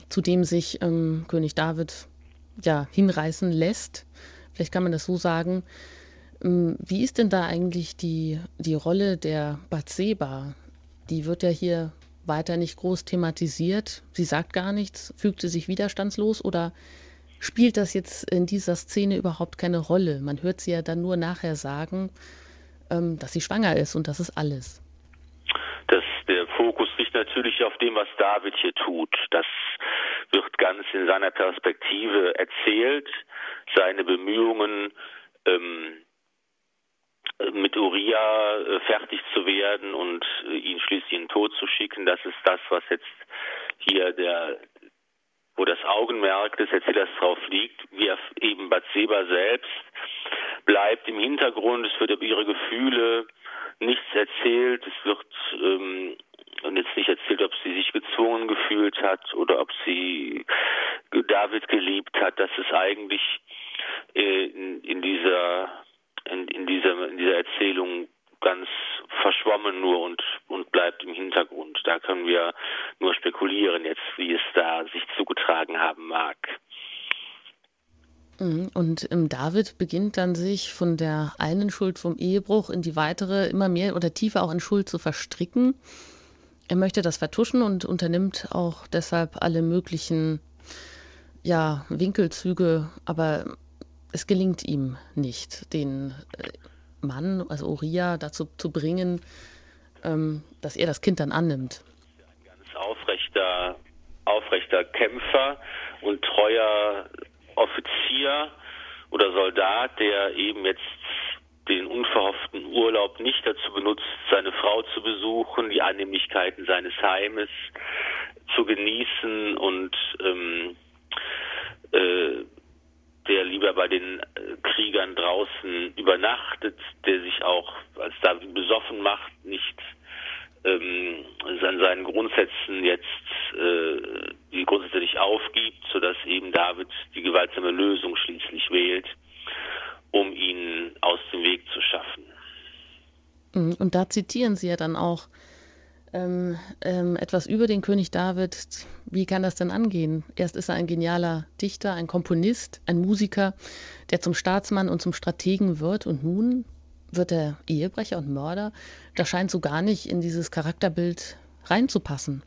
zu dem sich ähm, König David ja hinreißen lässt. Vielleicht kann man das so sagen. Ähm, wie ist denn da eigentlich die, die Rolle der Bathseba? Die wird ja hier weiter nicht groß thematisiert. Sie sagt gar nichts. Fügt sie sich widerstandslos oder spielt das jetzt in dieser Szene überhaupt keine Rolle. Man hört sie ja dann nur nachher sagen, ähm, dass sie schwanger ist und das ist alles. Das, der Fokus liegt natürlich auf dem, was David hier tut. Das wird ganz in seiner Perspektive erzählt. Seine Bemühungen, ähm, mit Uriah äh, fertig zu werden und äh, ihn schließlich in den Tod zu schicken, das ist das, was jetzt hier der wo das Augenmerk des Erzählers drauf liegt, wie eben Bathseba selbst bleibt im Hintergrund, es wird über ihre Gefühle nichts erzählt, es wird ähm, und jetzt nicht erzählt, ob sie sich gezwungen gefühlt hat oder ob sie David geliebt hat. Das ist eigentlich äh, in, in dieser in, in dieser in dieser Erzählung ganz verschwommen nur und, und bleibt im Hintergrund. Da können wir nur spekulieren jetzt, wie es da sich zugetragen haben mag. Mhm. Und ähm, David beginnt dann sich von der einen Schuld vom Ehebruch in die weitere immer mehr oder tiefer auch in Schuld zu verstricken. Er möchte das vertuschen und unternimmt auch deshalb alle möglichen ja, Winkelzüge, aber es gelingt ihm nicht, den äh, Mann, also Uriah, dazu zu bringen, ähm, dass er das Kind dann annimmt. Ein ganz aufrechter, aufrechter Kämpfer und treuer Offizier oder Soldat, der eben jetzt den unverhofften Urlaub nicht dazu benutzt, seine Frau zu besuchen, die Annehmlichkeiten seines Heimes zu genießen und ähm, äh, der lieber bei den äh, Kriegern draußen übernachtet, der sich auch als David besoffen macht, nicht ähm, an seinen Grundsätzen jetzt äh, die Grundsätze nicht aufgibt, sodass eben David die gewaltsame Lösung schließlich wählt, um ihn aus dem Weg zu schaffen. Mhm, und da zitieren Sie ja dann auch ähm, ähm, etwas über den König David. Wie kann das denn angehen? Erst ist er ein genialer Dichter, ein Komponist, ein Musiker, der zum Staatsmann und zum Strategen wird und nun wird er Ehebrecher und Mörder. Das scheint so gar nicht in dieses Charakterbild reinzupassen.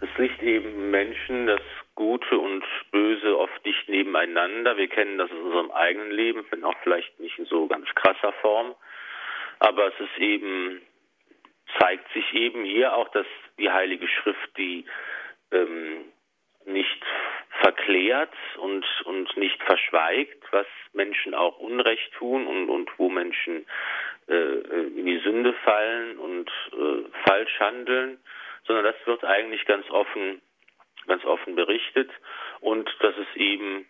Es liegt eben Menschen, das Gute und Böse oft nicht nebeneinander. Wir kennen das aus unserem eigenen Leben, wenn auch vielleicht nicht in so ganz krasser Form. Aber es ist eben zeigt sich eben hier auch, dass die Heilige Schrift die ähm, nicht verklärt und, und nicht verschweigt, was Menschen auch Unrecht tun und, und wo Menschen äh, in die Sünde fallen und äh, falsch handeln, sondern das wird eigentlich ganz offen, ganz offen berichtet. Und dass es eben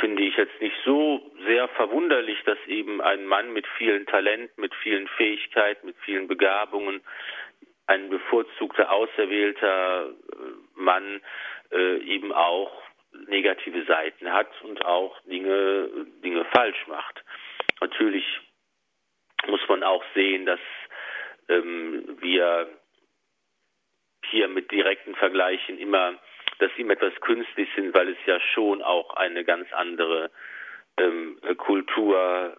finde ich jetzt nicht so sehr verwunderlich, dass eben ein Mann mit vielen Talenten, mit vielen Fähigkeiten, mit vielen Begabungen, ein bevorzugter, auserwählter äh, Mann äh, eben auch negative Seiten hat und auch Dinge, Dinge falsch macht. Natürlich muss man auch sehen, dass ähm, wir hier mit direkten Vergleichen immer dass sie etwas künstlich sind, weil es ja schon auch eine ganz andere ähm, Kultur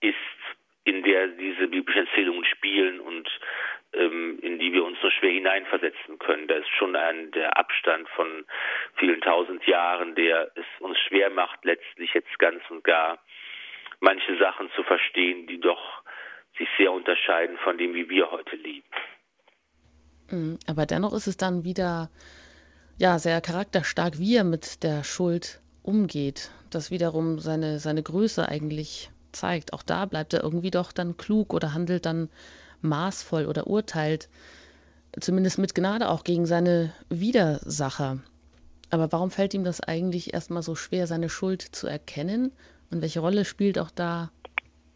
ist, in der diese biblischen Erzählungen spielen und in die wir uns nur schwer hineinversetzen können. Da ist schon ein der Abstand von vielen tausend Jahren, der es uns schwer macht, letztlich jetzt ganz und gar manche Sachen zu verstehen, die doch sich sehr unterscheiden von dem, wie wir heute leben. Mhm, aber dennoch ist es dann wieder ja, sehr charakterstark, wie er mit der Schuld umgeht. Das wiederum seine, seine Größe eigentlich zeigt. Auch da bleibt er irgendwie doch dann klug oder handelt dann maßvoll oder urteilt zumindest mit Gnade auch gegen seine Widersacher. Aber warum fällt ihm das eigentlich erstmal so schwer, seine Schuld zu erkennen? Und welche Rolle spielt auch da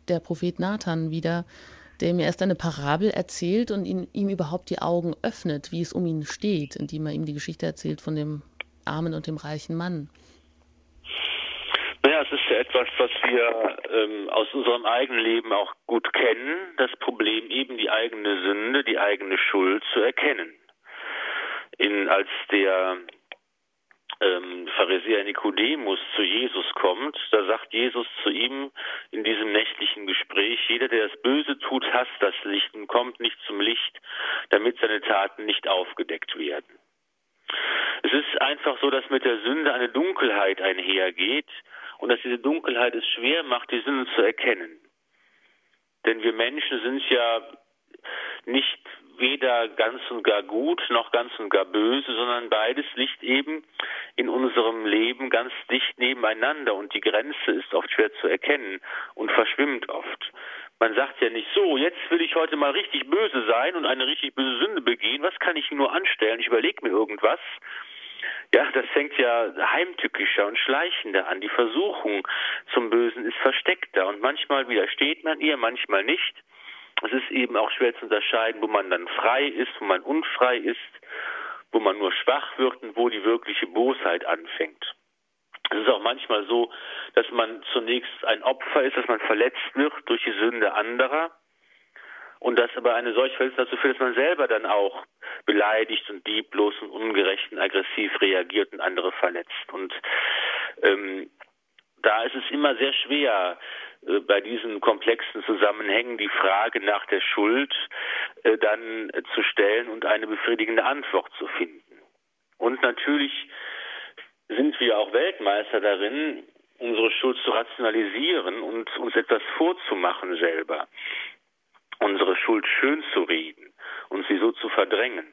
der Prophet Nathan wieder, der mir erst eine Parabel erzählt und ihn, ihm überhaupt die Augen öffnet, wie es um ihn steht, indem er ihm die Geschichte erzählt von dem armen und dem reichen Mann. Naja, es ist ja etwas, was wir ähm, aus unserem eigenen Leben auch gut kennen, das Problem eben die eigene Sünde, die eigene Schuld zu erkennen. In, als der ähm, Pharisäer Nikodemus zu Jesus kommt, da sagt Jesus zu ihm in diesem nächtlichen Gespräch, jeder, der das Böse tut, hasst das Licht und kommt nicht zum Licht, damit seine Taten nicht aufgedeckt werden. Es ist einfach so, dass mit der Sünde eine Dunkelheit einhergeht und dass diese Dunkelheit es schwer macht, die Sünde zu erkennen. Denn wir Menschen sind ja nicht weder ganz und gar gut noch ganz und gar böse, sondern beides liegt eben in unserem Leben ganz dicht nebeneinander und die Grenze ist oft schwer zu erkennen und verschwimmt oft. Man sagt ja nicht so, jetzt will ich heute mal richtig böse sein und eine richtig böse Sünde begehen. Was kann ich nur anstellen? Ich überlege mir irgendwas. Ja, das fängt ja heimtückischer und schleichender an. Die Versuchung zum Bösen ist versteckter und manchmal widersteht man ihr, manchmal nicht. Es ist eben auch schwer zu unterscheiden, wo man dann frei ist, wo man unfrei ist, wo man nur schwach wird und wo die wirkliche Bosheit anfängt. Es ist auch manchmal so, dass man zunächst ein Opfer ist, dass man verletzt wird durch die Sünde anderer und dass aber eine solche Verletzung dazu führt, dass man selber dann auch beleidigt und lieblos und ungerecht und aggressiv reagiert und andere verletzt. Und Ähm, da ist es immer sehr schwer, äh, bei diesen komplexen Zusammenhängen die Frage nach der Schuld äh, dann äh, zu stellen und eine befriedigende Antwort zu finden. Und natürlich sind wir auch Weltmeister darin, unsere Schuld zu rationalisieren und uns etwas vorzumachen selber, unsere Schuld schön zu reden und sie so zu verdrängen.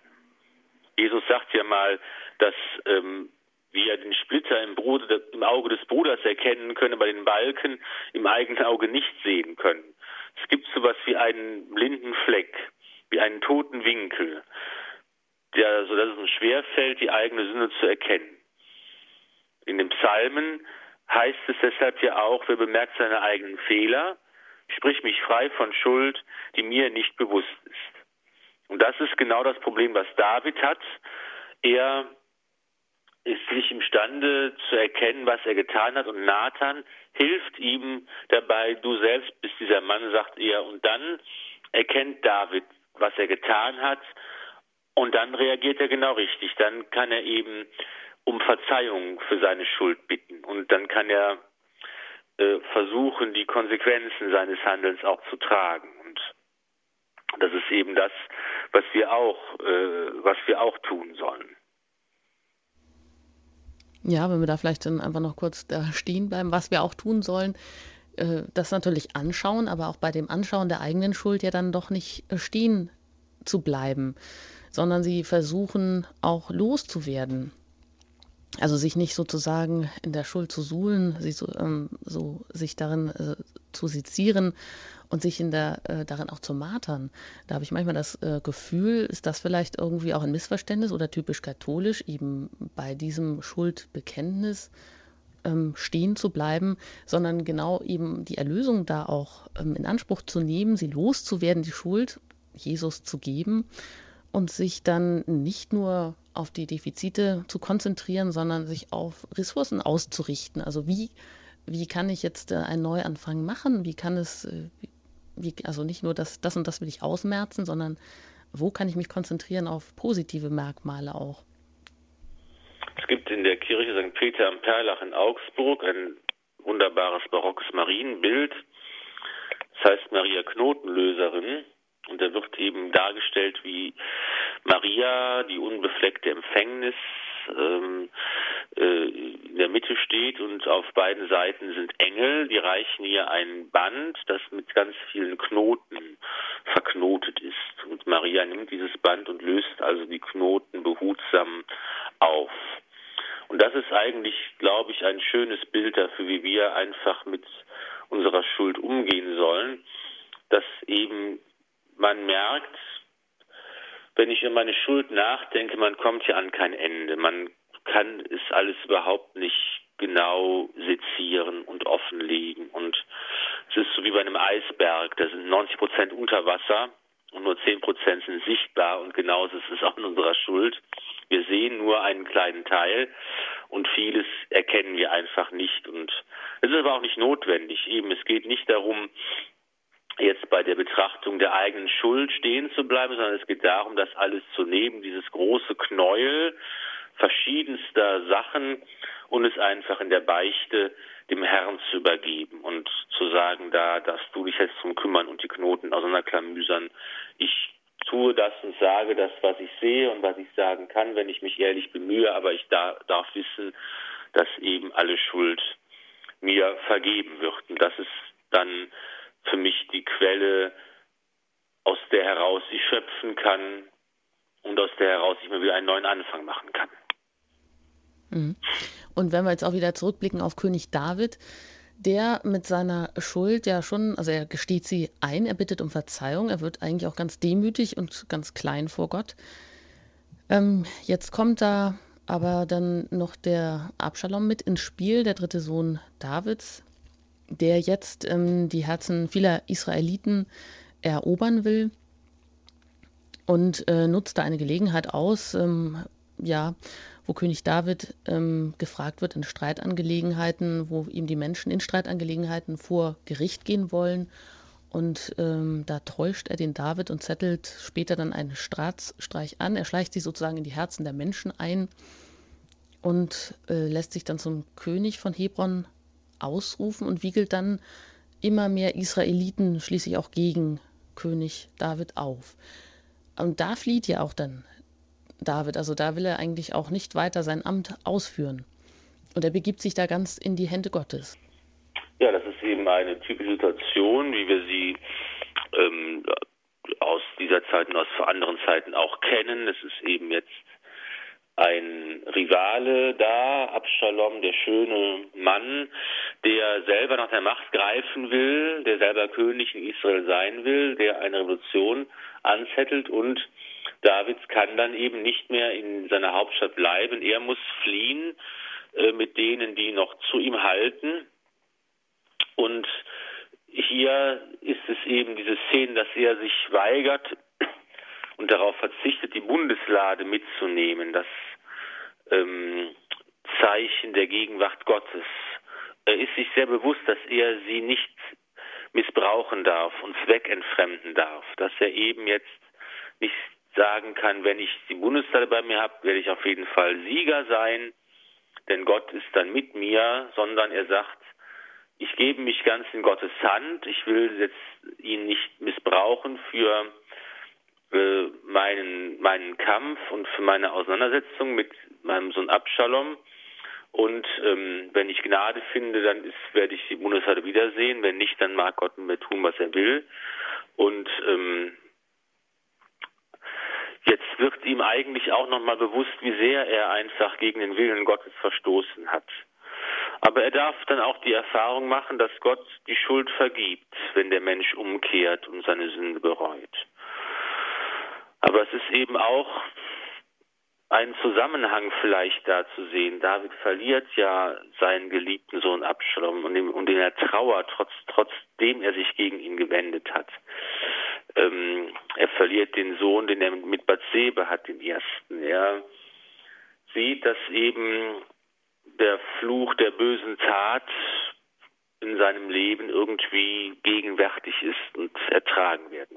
Jesus sagt ja mal, dass ähm, wir den Splitter im, Bruder, im, Auge des Bruders erkennen können, aber den Balken im eigenen Auge nicht sehen können. Es gibt so etwas wie einen blinden Fleck, wie einen toten Winkel, der, so dass es uns schwerfällt, die eigene Sünde zu erkennen. In den Psalmen heißt es deshalb ja auch, wer bemerkt seine eigenen Fehler, sprich mich frei von Schuld, die mir nicht bewusst ist. Und das ist genau das Problem, was David hat. Er ist nicht imstande zu erkennen, was er getan hat. Und Nathan hilft ihm dabei, du selbst bist dieser Mann, sagt er. Und dann erkennt David, was er getan hat. Und dann reagiert er genau richtig. Dann kann er eben um Verzeihung für seine Schuld bitten. Und dann kann er äh, versuchen, die Konsequenzen seines Handelns auch zu tragen. Und das ist eben das, was wir auch, äh, was wir auch tun sollen. Ja, wenn wir da vielleicht dann einfach noch kurz da stehen bleiben, was wir auch tun sollen, äh, das natürlich anschauen, aber auch bei dem Anschauen der eigenen Schuld ja dann doch nicht äh, stehen zu bleiben, sondern sie versuchen auch loszuwerden. Also sich nicht sozusagen in der Schuld zu suhlen, sie so, ähm, so sich darin äh, zu sezieren und sich in der, äh, darin auch zu martern. Da habe ich manchmal das äh, Gefühl, ist das vielleicht irgendwie auch ein Missverständnis oder typisch katholisch, eben bei diesem Schuldbekenntnis ähm, stehen zu bleiben, sondern genau eben die Erlösung da auch ähm, in Anspruch zu nehmen, sie loszuwerden, die Schuld Jesus zu geben und sich dann nicht nur auf die Defizite zu konzentrieren, sondern sich auf Ressourcen auszurichten. Also wie, wie kann ich jetzt äh, einen Neuanfang machen? Wie kann es, äh, wie, also nicht nur das, das und das will ich ausmerzen, sondern wo kann ich mich konzentrieren auf positive Merkmale auch? Es gibt in der Kirche St. Peter am Perlach in Augsburg ein wunderbares barockes Marienbild. Das heißt Maria Knotenlöserin. Und da wird eben dargestellt, wie Maria, die unbefleckte Empfängnis, ähm, äh, in der Mitte steht und auf beiden Seiten sind Engel, die reichen ihr ein Band, das mit ganz vielen Knoten verknotet ist. Und Maria nimmt dieses Band und löst also die Knoten behutsam auf. Und das ist eigentlich, glaube ich, ein schönes Bild dafür, wie wir einfach mit unserer Schuld umgehen sollen, dass eben man merkt, wenn ich über meine Schuld nachdenke, man kommt hier an kein Ende. Man kann es alles überhaupt nicht genau sezieren und offenlegen. Und es ist so wie bei einem Eisberg. Da sind 90 Prozent unter Wasser und nur 10 Prozent sind sichtbar. Und genauso ist es auch in unserer Schuld. Wir sehen nur einen kleinen Teil und vieles erkennen wir einfach nicht. Und es ist aber auch nicht notwendig. Eben, es geht nicht darum, jetzt bei der Betrachtung der eigenen Schuld stehen zu bleiben, sondern es geht darum, das alles zu nehmen, dieses große Knäuel verschiedenster Sachen und es einfach in der Beichte dem Herrn zu übergeben und zu sagen, da darfst du dich jetzt drum kümmern und die Knoten auseinanderklamüsern. Ich tue das und sage das, was ich sehe und was ich sagen kann, wenn ich mich ehrlich bemühe, aber ich da, darf wissen, dass eben alle Schuld mir vergeben wird. Und das ist dann für mich die Quelle, aus der heraus ich schöpfen kann und aus der heraus ich mir wieder einen neuen Anfang machen kann. Mhm. Und wenn wir jetzt auch wieder zurückblicken auf König David, der mit seiner Schuld ja schon, also er gesteht sie ein, er bittet um Verzeihung, er wird eigentlich auch ganz demütig und ganz klein vor Gott. Ähm, jetzt kommt da aber dann noch der Abschalom mit ins Spiel, der dritte Sohn Davids, der jetzt ähm, die Herzen vieler Israeliten erobern will und äh, nutzt da eine Gelegenheit aus, ähm, ja, wo König David ähm, gefragt wird in Streitangelegenheiten, wo ihm die Menschen in Streitangelegenheiten vor Gericht gehen wollen. Und ähm, da täuscht er den David und zettelt später dann einen Staatsstreich an. Er schleicht sich sozusagen in die Herzen der Menschen ein und äh, lässt sich dann zum König von Hebron ausrufen und wiegelt dann immer mehr Israeliten schließlich auch gegen König David auf. Und da flieht ja auch dann David. Also da will er eigentlich auch nicht weiter sein Amt ausführen. Und er begibt sich da ganz in die Hände Gottes. Ja, das ist eben eine typische Situation, wie wir sie ähm, aus dieser Zeit und aus anderen Zeiten auch kennen. Es ist eben jetzt ein Rivale da, Absalom, der schöne Mann, der selber nach der Macht greifen will, der selber König in Israel sein will, der eine Revolution anzettelt und David kann dann eben nicht mehr in seiner Hauptstadt bleiben. Er muss fliehen äh, mit denen, die noch zu ihm halten. Und hier ist es eben diese Szene, dass er sich weigert und darauf verzichtet, die Bundeslade mitzunehmen, das ähm, Zeichen der Gegenwart Gottes. Er ist sich sehr bewusst, dass er sie nicht missbrauchen darf und zweckentfremden darf, dass er eben jetzt nicht sagen kann, wenn ich die Bundeslade bei mir habe, werde ich auf jeden Fall Sieger sein, denn Gott ist dann mit mir, sondern er sagt, ich gebe mich ganz in Gottes Hand, ich will jetzt ihn nicht missbrauchen für äh, meinen, meinen Kampf und für meine Auseinandersetzung mit meinem Sohn Abschalom. Und ähm, wenn ich Gnade finde, dann ist, werde ich die Bundeslade wiedersehen. Wenn nicht, dann mag Gott mit mir tun, was er will. Und ähm, Jetzt wird ihm eigentlich auch nochmal bewusst, wie sehr er einfach gegen den Willen Gottes verstoßen hat. Aber er darf dann auch die Erfahrung machen, dass Gott die Schuld vergibt, wenn der Mensch umkehrt und seine Sünde bereut. Aber es ist eben auch ein Zusammenhang vielleicht da zu sehen. David verliert ja seinen geliebten Sohn Abschalom und, um den er trauert, trotz, trotzdem er sich gegen ihn gewendet hat. Ähm, er verliert den Sohn, den er mit Bathsebe hat, den ersten. Er sieht, dass eben der Fluch der bösen Tat in seinem Leben irgendwie gegenwärtig ist und ertragen werden.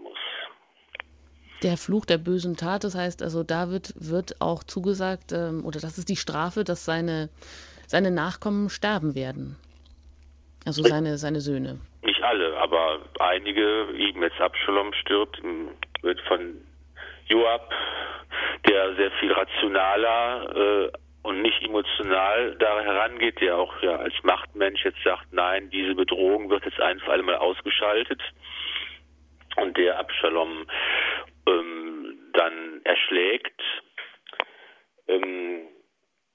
Der Fluch der bösen Tat, das heißt also, David wird auch zugesagt, ähm, oder das ist die Strafe, dass seine, seine Nachkommen sterben werden. Also seine, seine Söhne. Nicht alle, aber einige, eben jetzt Abschalom stirbt, wird von Joab, der sehr viel rationaler äh, und nicht emotional da herangeht, der auch ja als Machtmensch jetzt sagt, nein, diese Bedrohung wird jetzt ein für alle Mal ausgeschaltet und der Abschalom ähm, dann erschlägt. Ähm,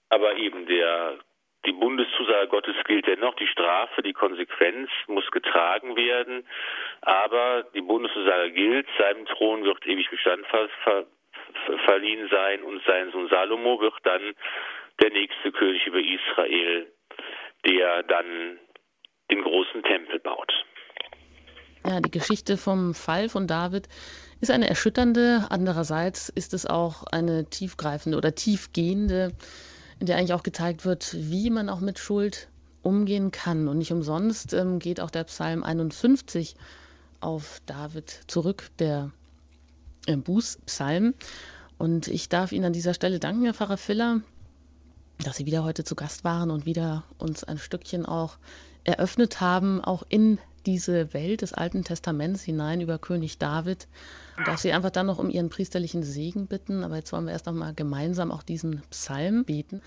aber eben der die Bundeszusage Gottes gilt dennoch, die Strafe, die Konsequenz muss getragen werden, aber die Bundeszusage gilt, seinem Thron wird ewig Bestand ver, ver, verliehen sein und sein Sohn Salomo wird dann der nächste König über Israel, der dann den großen Tempel baut. Ja, die Geschichte vom Fall von David ist eine erschütternde. Andererseits ist es auch eine tiefgreifende oder tiefgehende, in der eigentlich auch gezeigt wird, wie man auch mit Schuld umgehen kann. Und nicht umsonst ähm, geht auch der Psalm 51 auf David zurück, der äh, Bußpsalm. Und ich darf Ihnen an dieser Stelle danken, Herr Pfarrer Filler, dass Sie wieder heute zu Gast waren und wieder uns ein Stückchen auch eröffnet haben, auch in diese Welt des Alten Testaments hinein über König David. Darf Sie einfach dann noch um Ihren priesterlichen Segen bitten, aber jetzt wollen wir erst noch mal gemeinsam auch diesen Psalm beten.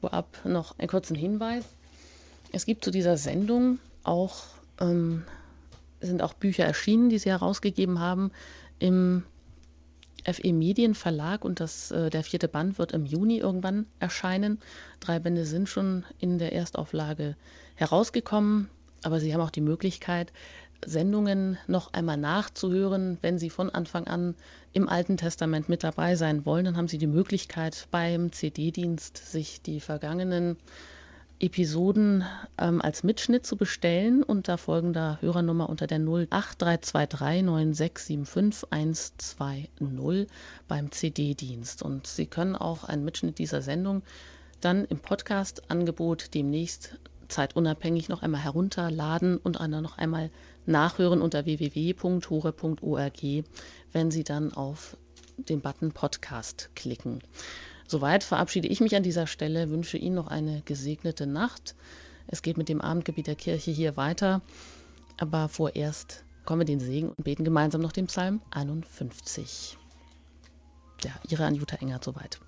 Vorab noch einen kurzen Hinweis. Es gibt zu dieser Sendung auch, ähm, sind auch Bücher erschienen, die Sie herausgegeben haben im FE Medienverlag und das, äh, der vierte Band wird im Juni irgendwann erscheinen. Drei Bände sind schon in der Erstauflage herausgekommen. Aber Sie haben auch die Möglichkeit, Sendungen noch einmal nachzuhören. Wenn Sie von Anfang an im Alten Testament mit dabei sein wollen, dann haben Sie die Möglichkeit, beim CD-Dienst sich die vergangenen Episoden ähm, als Mitschnitt zu bestellen unter folgender Hörernummer unter der 08323 9675 120 beim CD-Dienst. Und Sie können auch einen Mitschnitt dieser Sendung dann im Podcast-Angebot demnächst zeitunabhängig noch einmal herunterladen und dann noch einmal nachhören unter www.hore.org, wenn Sie dann auf den Button Podcast klicken. Soweit verabschiede ich mich an dieser Stelle, wünsche Ihnen noch eine gesegnete Nacht. Es geht mit dem Abendgebiet der Kirche hier weiter, aber vorerst kommen wir den Segen und beten gemeinsam noch den Psalm 51. Ja, Ihre Anjuta Engert soweit.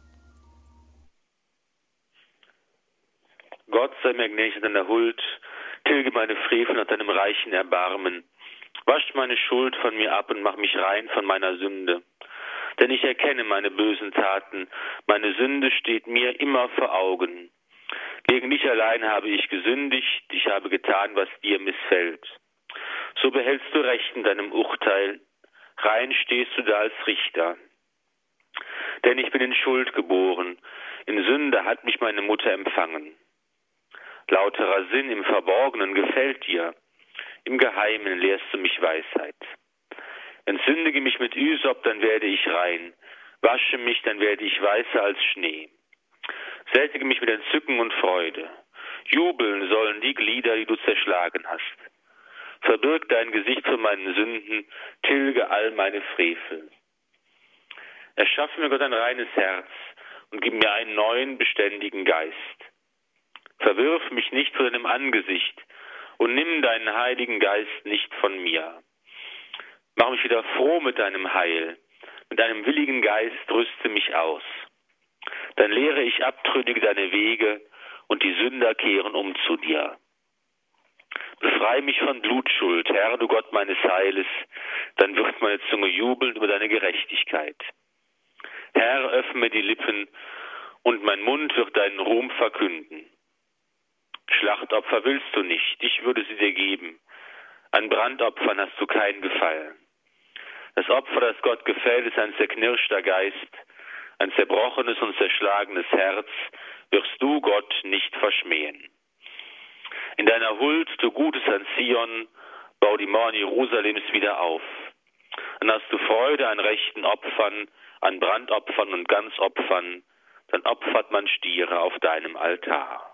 Gott sei mir gnädig an deiner Huld, tilge meine Frevel nach deinem reichen Erbarmen. Wasch meine Schuld von mir ab und mach mich rein von meiner Sünde. Denn ich erkenne meine bösen Taten, meine Sünde steht mir immer vor Augen. Gegen dich allein habe ich gesündigt, ich habe getan, was dir missfällt. So behältst du Recht in deinem Urteil, rein stehst du da als Richter. Denn ich bin in Schuld geboren, in Sünde hat mich meine Mutter empfangen. Lauterer Sinn im Verborgenen gefällt dir, im Geheimen lehrst du mich Weisheit. Entsündige mich mit Üsop, dann werde ich rein, wasche mich, dann werde ich weißer als Schnee. Sättige mich mit Entzücken und Freude. Jubeln sollen die Glieder, die du zerschlagen hast. Verbirg dein Gesicht von meinen Sünden, tilge all meine Frevel. Erschaffe mir Gott ein reines Herz und gib mir einen neuen, beständigen Geist. Verwirf mich nicht vor deinem Angesicht und nimm deinen Heiligen Geist nicht von mir. Mach mich wieder froh mit deinem Heil, mit deinem willigen Geist rüste mich aus. Dann lehre ich abtrünnig deine Wege und die Sünder kehren um zu dir. Befrei mich von Blutschuld, Herr, du Gott meines Heiles, dann wird meine Zunge jubeln über deine Gerechtigkeit. Herr, öffne mir die Lippen, und mein Mund wird deinen Ruhm verkünden. Schlachtopfer willst du nicht, ich würde sie dir geben. An Brandopfern hast du keinen Gefallen. Das Opfer, das Gott gefällt, ist ein zerknirschter Geist, ein zerbrochenes und zerschlagenes Herz, wirst du Gott nicht verschmähen. In deiner Huld, du Gutes an Zion, bau die Mauern Jerusalems wieder auf. Dann hast du Freude an rechten Opfern, an Brandopfern und Ganzopfern, dann opfert man Stiere auf deinem Altar.